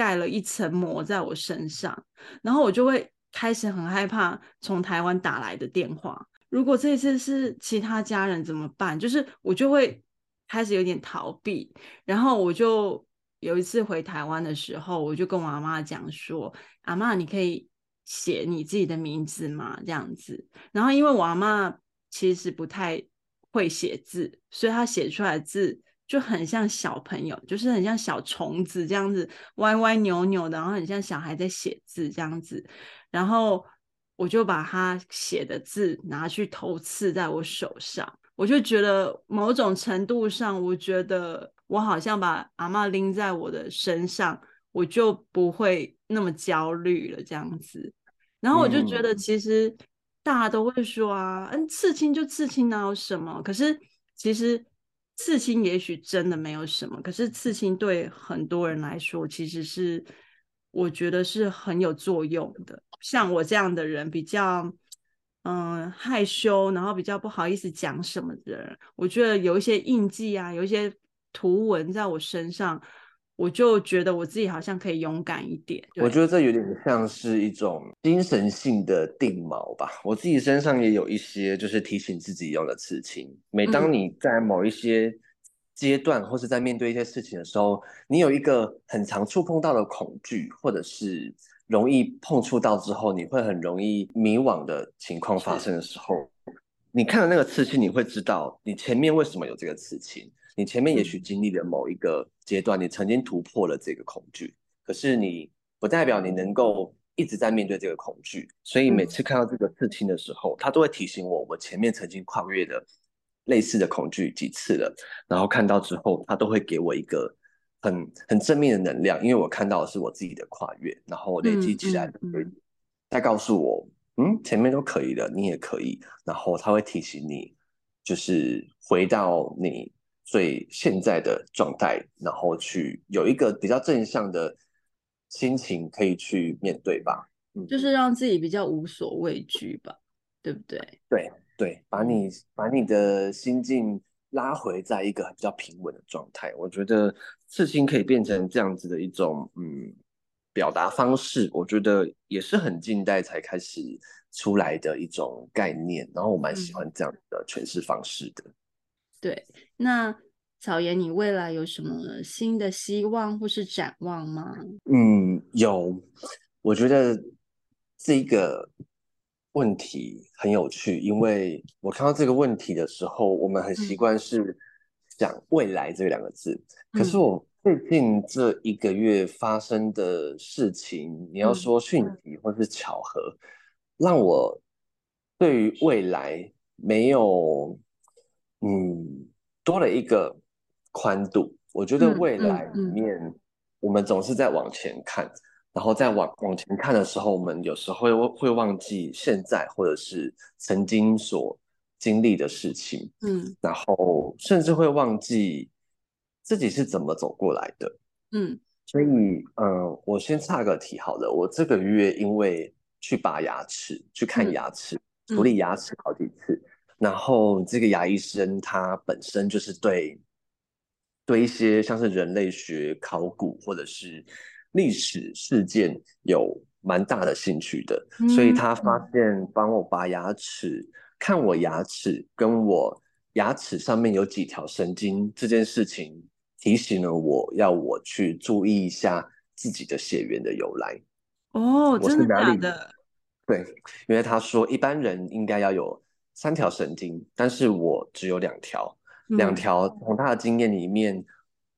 盖了一层膜在我身上，然后我就会开始很害怕从台湾打来的电话。如果这次是其他家人怎么办？就是我就会开始有点逃避。然后我就有一次回台湾的时候，我就跟我阿妈讲说：“阿妈，你可以写你自己的名字吗？”这样子。然后因为我阿妈其实不太。会写字，所以她写出来的字就很像小朋友，就是很像小虫子这样子，歪歪扭扭的，然后很像小孩在写字这样子。然后我就把他写的字拿去偷刺在我手上，我就觉得某种程度上，我觉得我好像把阿嬷拎在我的身上，我就不会那么焦虑了这样子。然后我就觉得其实。大家都会说啊，嗯，刺青就刺青，哪有什么？可是其实刺青也许真的没有什么，可是刺青对很多人来说，其实是我觉得是很有作用的。像我这样的人，比较嗯害羞，然后比较不好意思讲什么的人，我觉得有一些印记啊，有一些图文在我身上。我就觉得我自己好像可以勇敢一点。我觉得这有点像是一种精神性的定锚吧。我自己身上也有一些，就是提醒自己用的刺青。每当你在某一些阶段，或是在面对一些事情的时候，你有一个很常触碰到的恐惧，或者是容易碰触到之后，你会很容易迷惘的情况发生的时候，你看了那个刺青，你会知道你前面为什么有这个刺青。你前面也许经历了某一个阶段，你曾经突破了这个恐惧，可是你不代表你能够一直在面对这个恐惧。所以每次看到这个刺青的时候，他都会提醒我，我前面曾经跨越的类似的恐惧几次了。然后看到之后，他都会给我一个很很正面的能量，因为我看到的是我自己的跨越，然后累积起来的，再告诉我，嗯，前面都可以的，你也可以。然后他会提醒你，就是回到你。最现在的状态，然后去有一个比较正向的心情可以去面对吧，嗯，就是让自己比较无所畏惧吧，对不对？对对，把你把你的心境拉回在一个比较平稳的状态，我觉得刺青可以变成这样子的一种嗯表达方式，我觉得也是很近代才开始出来的一种概念，然后我蛮喜欢这样的诠释方式的。嗯对，那草颜，你未来有什么新的希望或是展望吗？嗯，有。我觉得这个问题很有趣，因为我看到这个问题的时候，我们很习惯是讲未来这两个字。嗯、可是我最近这一个月发生的事情，嗯、你要说讯息或是巧合，嗯、让我对于未来没有。嗯，多了一个宽度。我觉得未来里面，我们总是在往前看，然后在往往前看的时候，我们有时候会会忘记现在或者是曾经所经历的事情，嗯，然后甚至会忘记自己是怎么走过来的，嗯，所以，嗯，我先岔个题好了。我这个月因为去拔牙齿，去看牙齿，处理、嗯、牙齿好几次。嗯然后这个牙医生他本身就是对对一些像是人类学、考古或者是历史事件有蛮大的兴趣的，嗯、所以他发现帮我拔牙齿、看我牙齿跟我牙齿上面有几条神经这件事情，提醒了我要我去注意一下自己的血缘的由来。哦，我是哪里的？对，因为他说一般人应该要有。三条神经，但是我只有两条，两条从他的经验里面，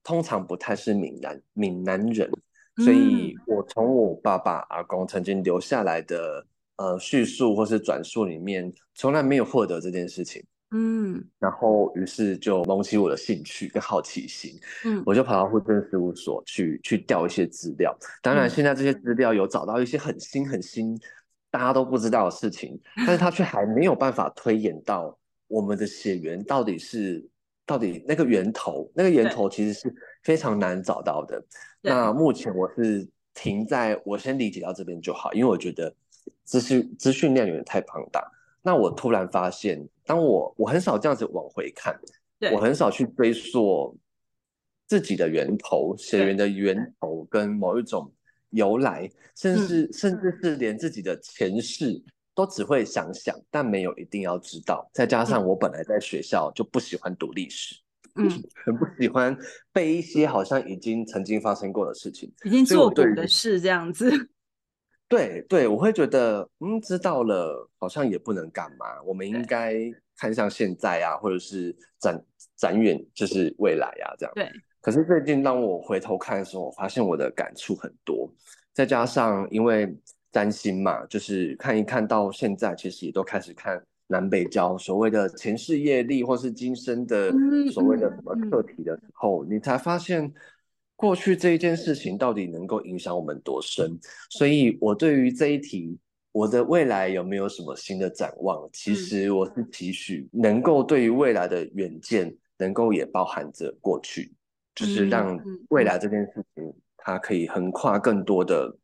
通常不太是闽南闽南人，所以我从我爸爸阿公曾经留下来的呃叙述或是转述里面，从来没有获得这件事情。嗯，然后于是就萌起我的兴趣跟好奇心，嗯，我就跑到户政事务所去去调一些资料。当然，现在这些资料有找到一些很新很新，大家都不知道的事情，但是他却还没有办法推演到我们的血缘到底是到底那个源头，那个源头其实是非常难找到的。那目前我是停在我先理解到这边就好，因为我觉得资讯资讯量有点太庞大。那我突然发现，当我我很少这样子往回看，我很少去追溯自己的源头、血缘的源头跟某一种由来，甚至、嗯、甚至是连自己的前世都只会想想，但没有一定要知道。再加上我本来在学校就不喜欢读历史，嗯，很不喜欢背一些好像已经曾经发生过的事情，已经做过的事这样子。对对，我会觉得，嗯，知道了，好像也不能干嘛。我们应该看向现在啊，或者是展展远，就是未来啊，这样。对。可是最近当我回头看的时候，我发现我的感触很多，再加上因为担心嘛，就是看一看到现在，其实也都开始看南北交所谓的前世业力，或是今生的所谓的什么课题的时候，嗯嗯嗯、你才发现。过去这一件事情到底能够影响我们多深？所以我对于这一题，我的未来有没有什么新的展望？其实我是期许能够对于未来的远见，能够也包含着过去，就是让未来这件事情它可以横跨更多的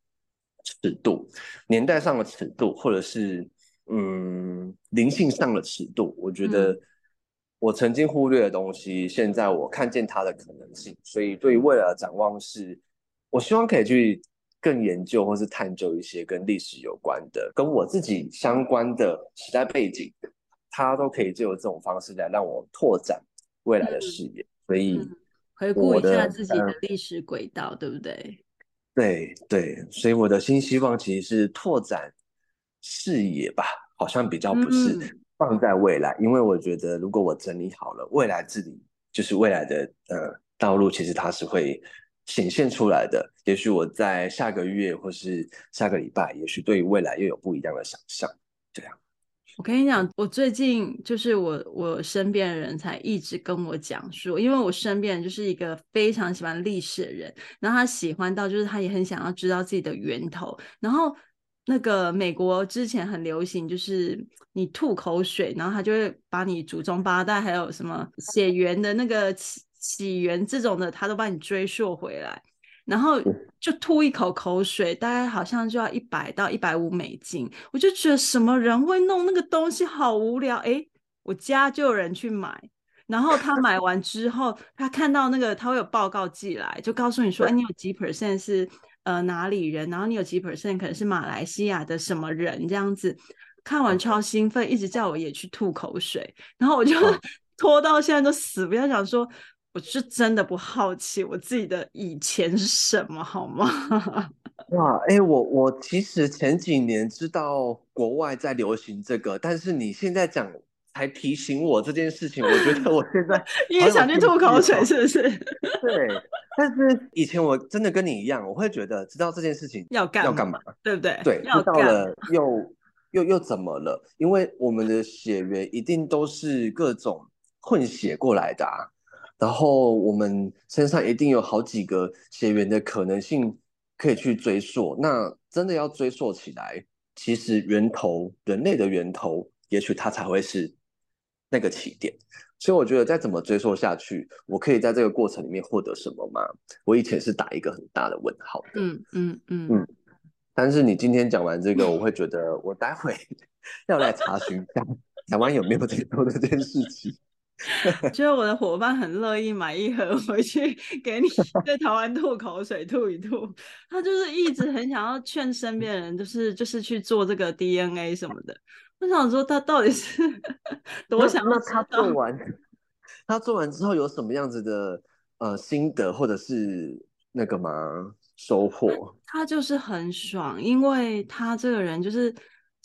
尺度，年代上的尺度，或者是嗯灵性上的尺度，我觉得。我曾经忽略的东西，现在我看见它的可能性，所以对于未来的展望是，我希望可以去更研究或是探究一些跟历史有关的、跟我自己相关的时代背景，它都可以借由这种方式来让我拓展未来的视野。所以回顾一下自己的历史轨道，对不对？对对，所以我的新希望其实是拓展视野吧，好像比较不是。嗯放在未来，因为我觉得，如果我整理好了，未来自己就是未来的呃道路，其实它是会显现出来的。也许我在下个月或是下个礼拜，也许对于未来又有不一样的想象。这样，我跟你讲，我最近就是我我身边的人才一直跟我讲说，因为我身边人就是一个非常喜欢历史的人，然后他喜欢到就是他也很想要知道自己的源头，然后。那个美国之前很流行，就是你吐口水，然后他就会把你祖宗八代还有什么血缘的那个起起源这种的，他都帮你追溯回来，然后就吐一口口水，大概好像就要一百到一百五美金。我就觉得什么人会弄那个东西，好无聊。诶，我家就有人去买，然后他买完之后，他看到那个他会有报告寄来，就告诉你说，哎，你有几 percent 是。呃，哪里人？然后你有几 percent 可能是马来西亚的什么人？这样子看完超兴奋，一直叫我也去吐口水，然后我就 拖到现在都死不要想说，我是真的不好奇我自己的以前是什么，好吗？哇，哎、欸，我我其实前几年知道国外在流行这个，但是你现在讲。才提醒我这件事情，我觉得我现在 因为想去吐口水，是不是？对，但是以前我真的跟你一样，我会觉得知道这件事情要干要干嘛，对不对？对，知道了又又又怎么了？因为我们的血缘一定都是各种混血过来的啊，然后我们身上一定有好几个血缘的可能性可以去追溯。那真的要追溯起来，其实源头，人类的源头，也许它才会是。那个起点，所以我觉得再怎么追溯下去，我可以在这个过程里面获得什么吗？我以前是打一个很大的问号的。嗯嗯嗯嗯。但是你今天讲完这个，我会觉得我待会 要来查询一下台湾有没有在做这件事情。觉得我的伙伴很乐意买一盒回去给你在台湾吐口水吐一吐，他就是一直很想要劝身边人，就是就是去做这个 DNA 什么的。我想说，他到底是 多想那？那他做完，他做完之后有什么样子的呃心得，或者是那个吗？收获？他就是很爽，因为他这个人就是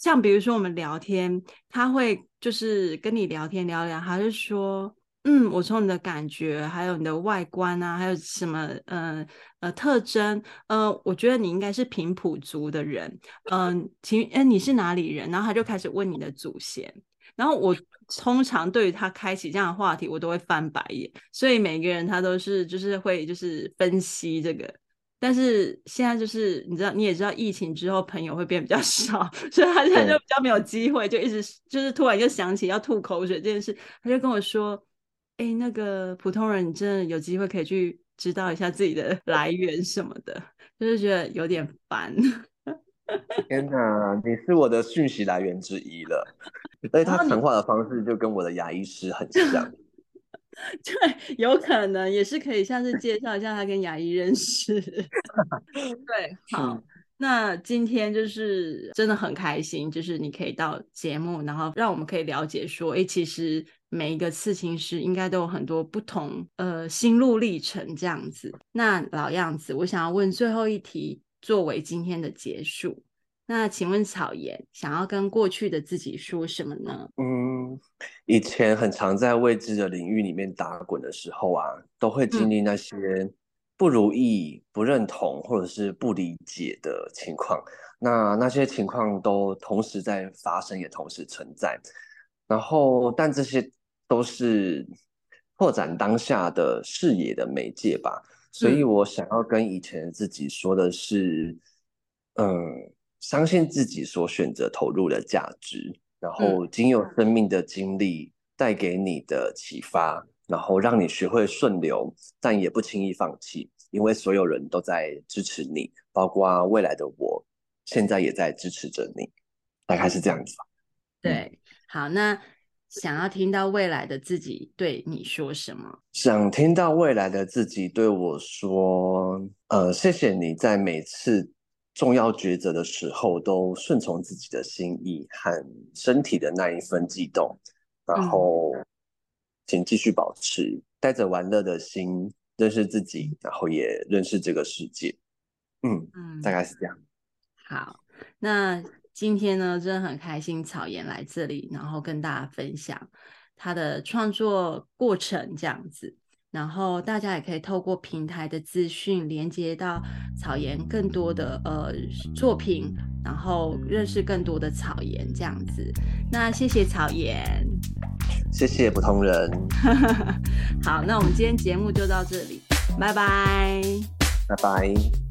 像比如说我们聊天，他会就是跟你聊天聊聊，还是说，嗯，我从你的感觉，还有你的外观啊，还有什么，呃呃特征，呃，我觉得你应该是平埔族的人，嗯、呃，请，哎、你是哪里人？然后他就开始问你的祖先，然后我通常对于他开启这样的话题，我都会翻白眼，所以每个人他都是就是会就是分析这个。但是现在就是你知道，你也知道，疫情之后朋友会变比较 少，所以他现在就比较没有机会，就一直就是突然就想起要吐口水这件事，他就跟我说：“哎、欸，那个普通人，你真的有机会可以去知道一下自己的 来源什么的，就是觉得有点烦。”天哪，你是我的讯息来源之一了，所以他谈话的方式就跟我的牙医师很像。对，有可能也是可以，像是介绍一下他跟牙医认识。对，好，那今天就是真的很开心，就是你可以到节目，然后让我们可以了解说，哎，其实每一个刺青师应该都有很多不同呃心路历程这样子。那老样子，我想要问最后一题，作为今天的结束。那请问草颜想要跟过去的自己说什么呢？嗯，以前很常在未知的领域里面打滚的时候啊，都会经历那些不如意、不认同或者是不理解的情况。那那些情况都同时在发生，也同时存在。然后，但这些都是拓展当下的视野的媒介吧。所以我想要跟以前的自己说的是，嗯。嗯相信自己所选择投入的价值，然后经由生命的经历带给你的启发，嗯，然后让你学会顺流，但也不轻易放弃，因为所有人都在支持你，包括未来的我，现在也在支持着你，大概是这样子吧。对，嗯，好，那想要听到未来的自己对你说什么？想听到未来的自己对我说，呃，谢谢你在每次。重要抉择的时候，都顺从自己的心意和身体的那一份悸动，然后，请继续保持带着玩乐的心认识自己，然后也认识这个世界。嗯嗯，大概是这样。好，那今天呢，真的很开心，草原来这里，然后跟大家分享他的创作过程，这样子。然后大家也可以透过平台的资讯连接到草原更多的呃作品，然后认识更多的草原这样子。那谢谢草原，谢谢普通人。好，那我们今天节目就到这里，拜拜，拜拜。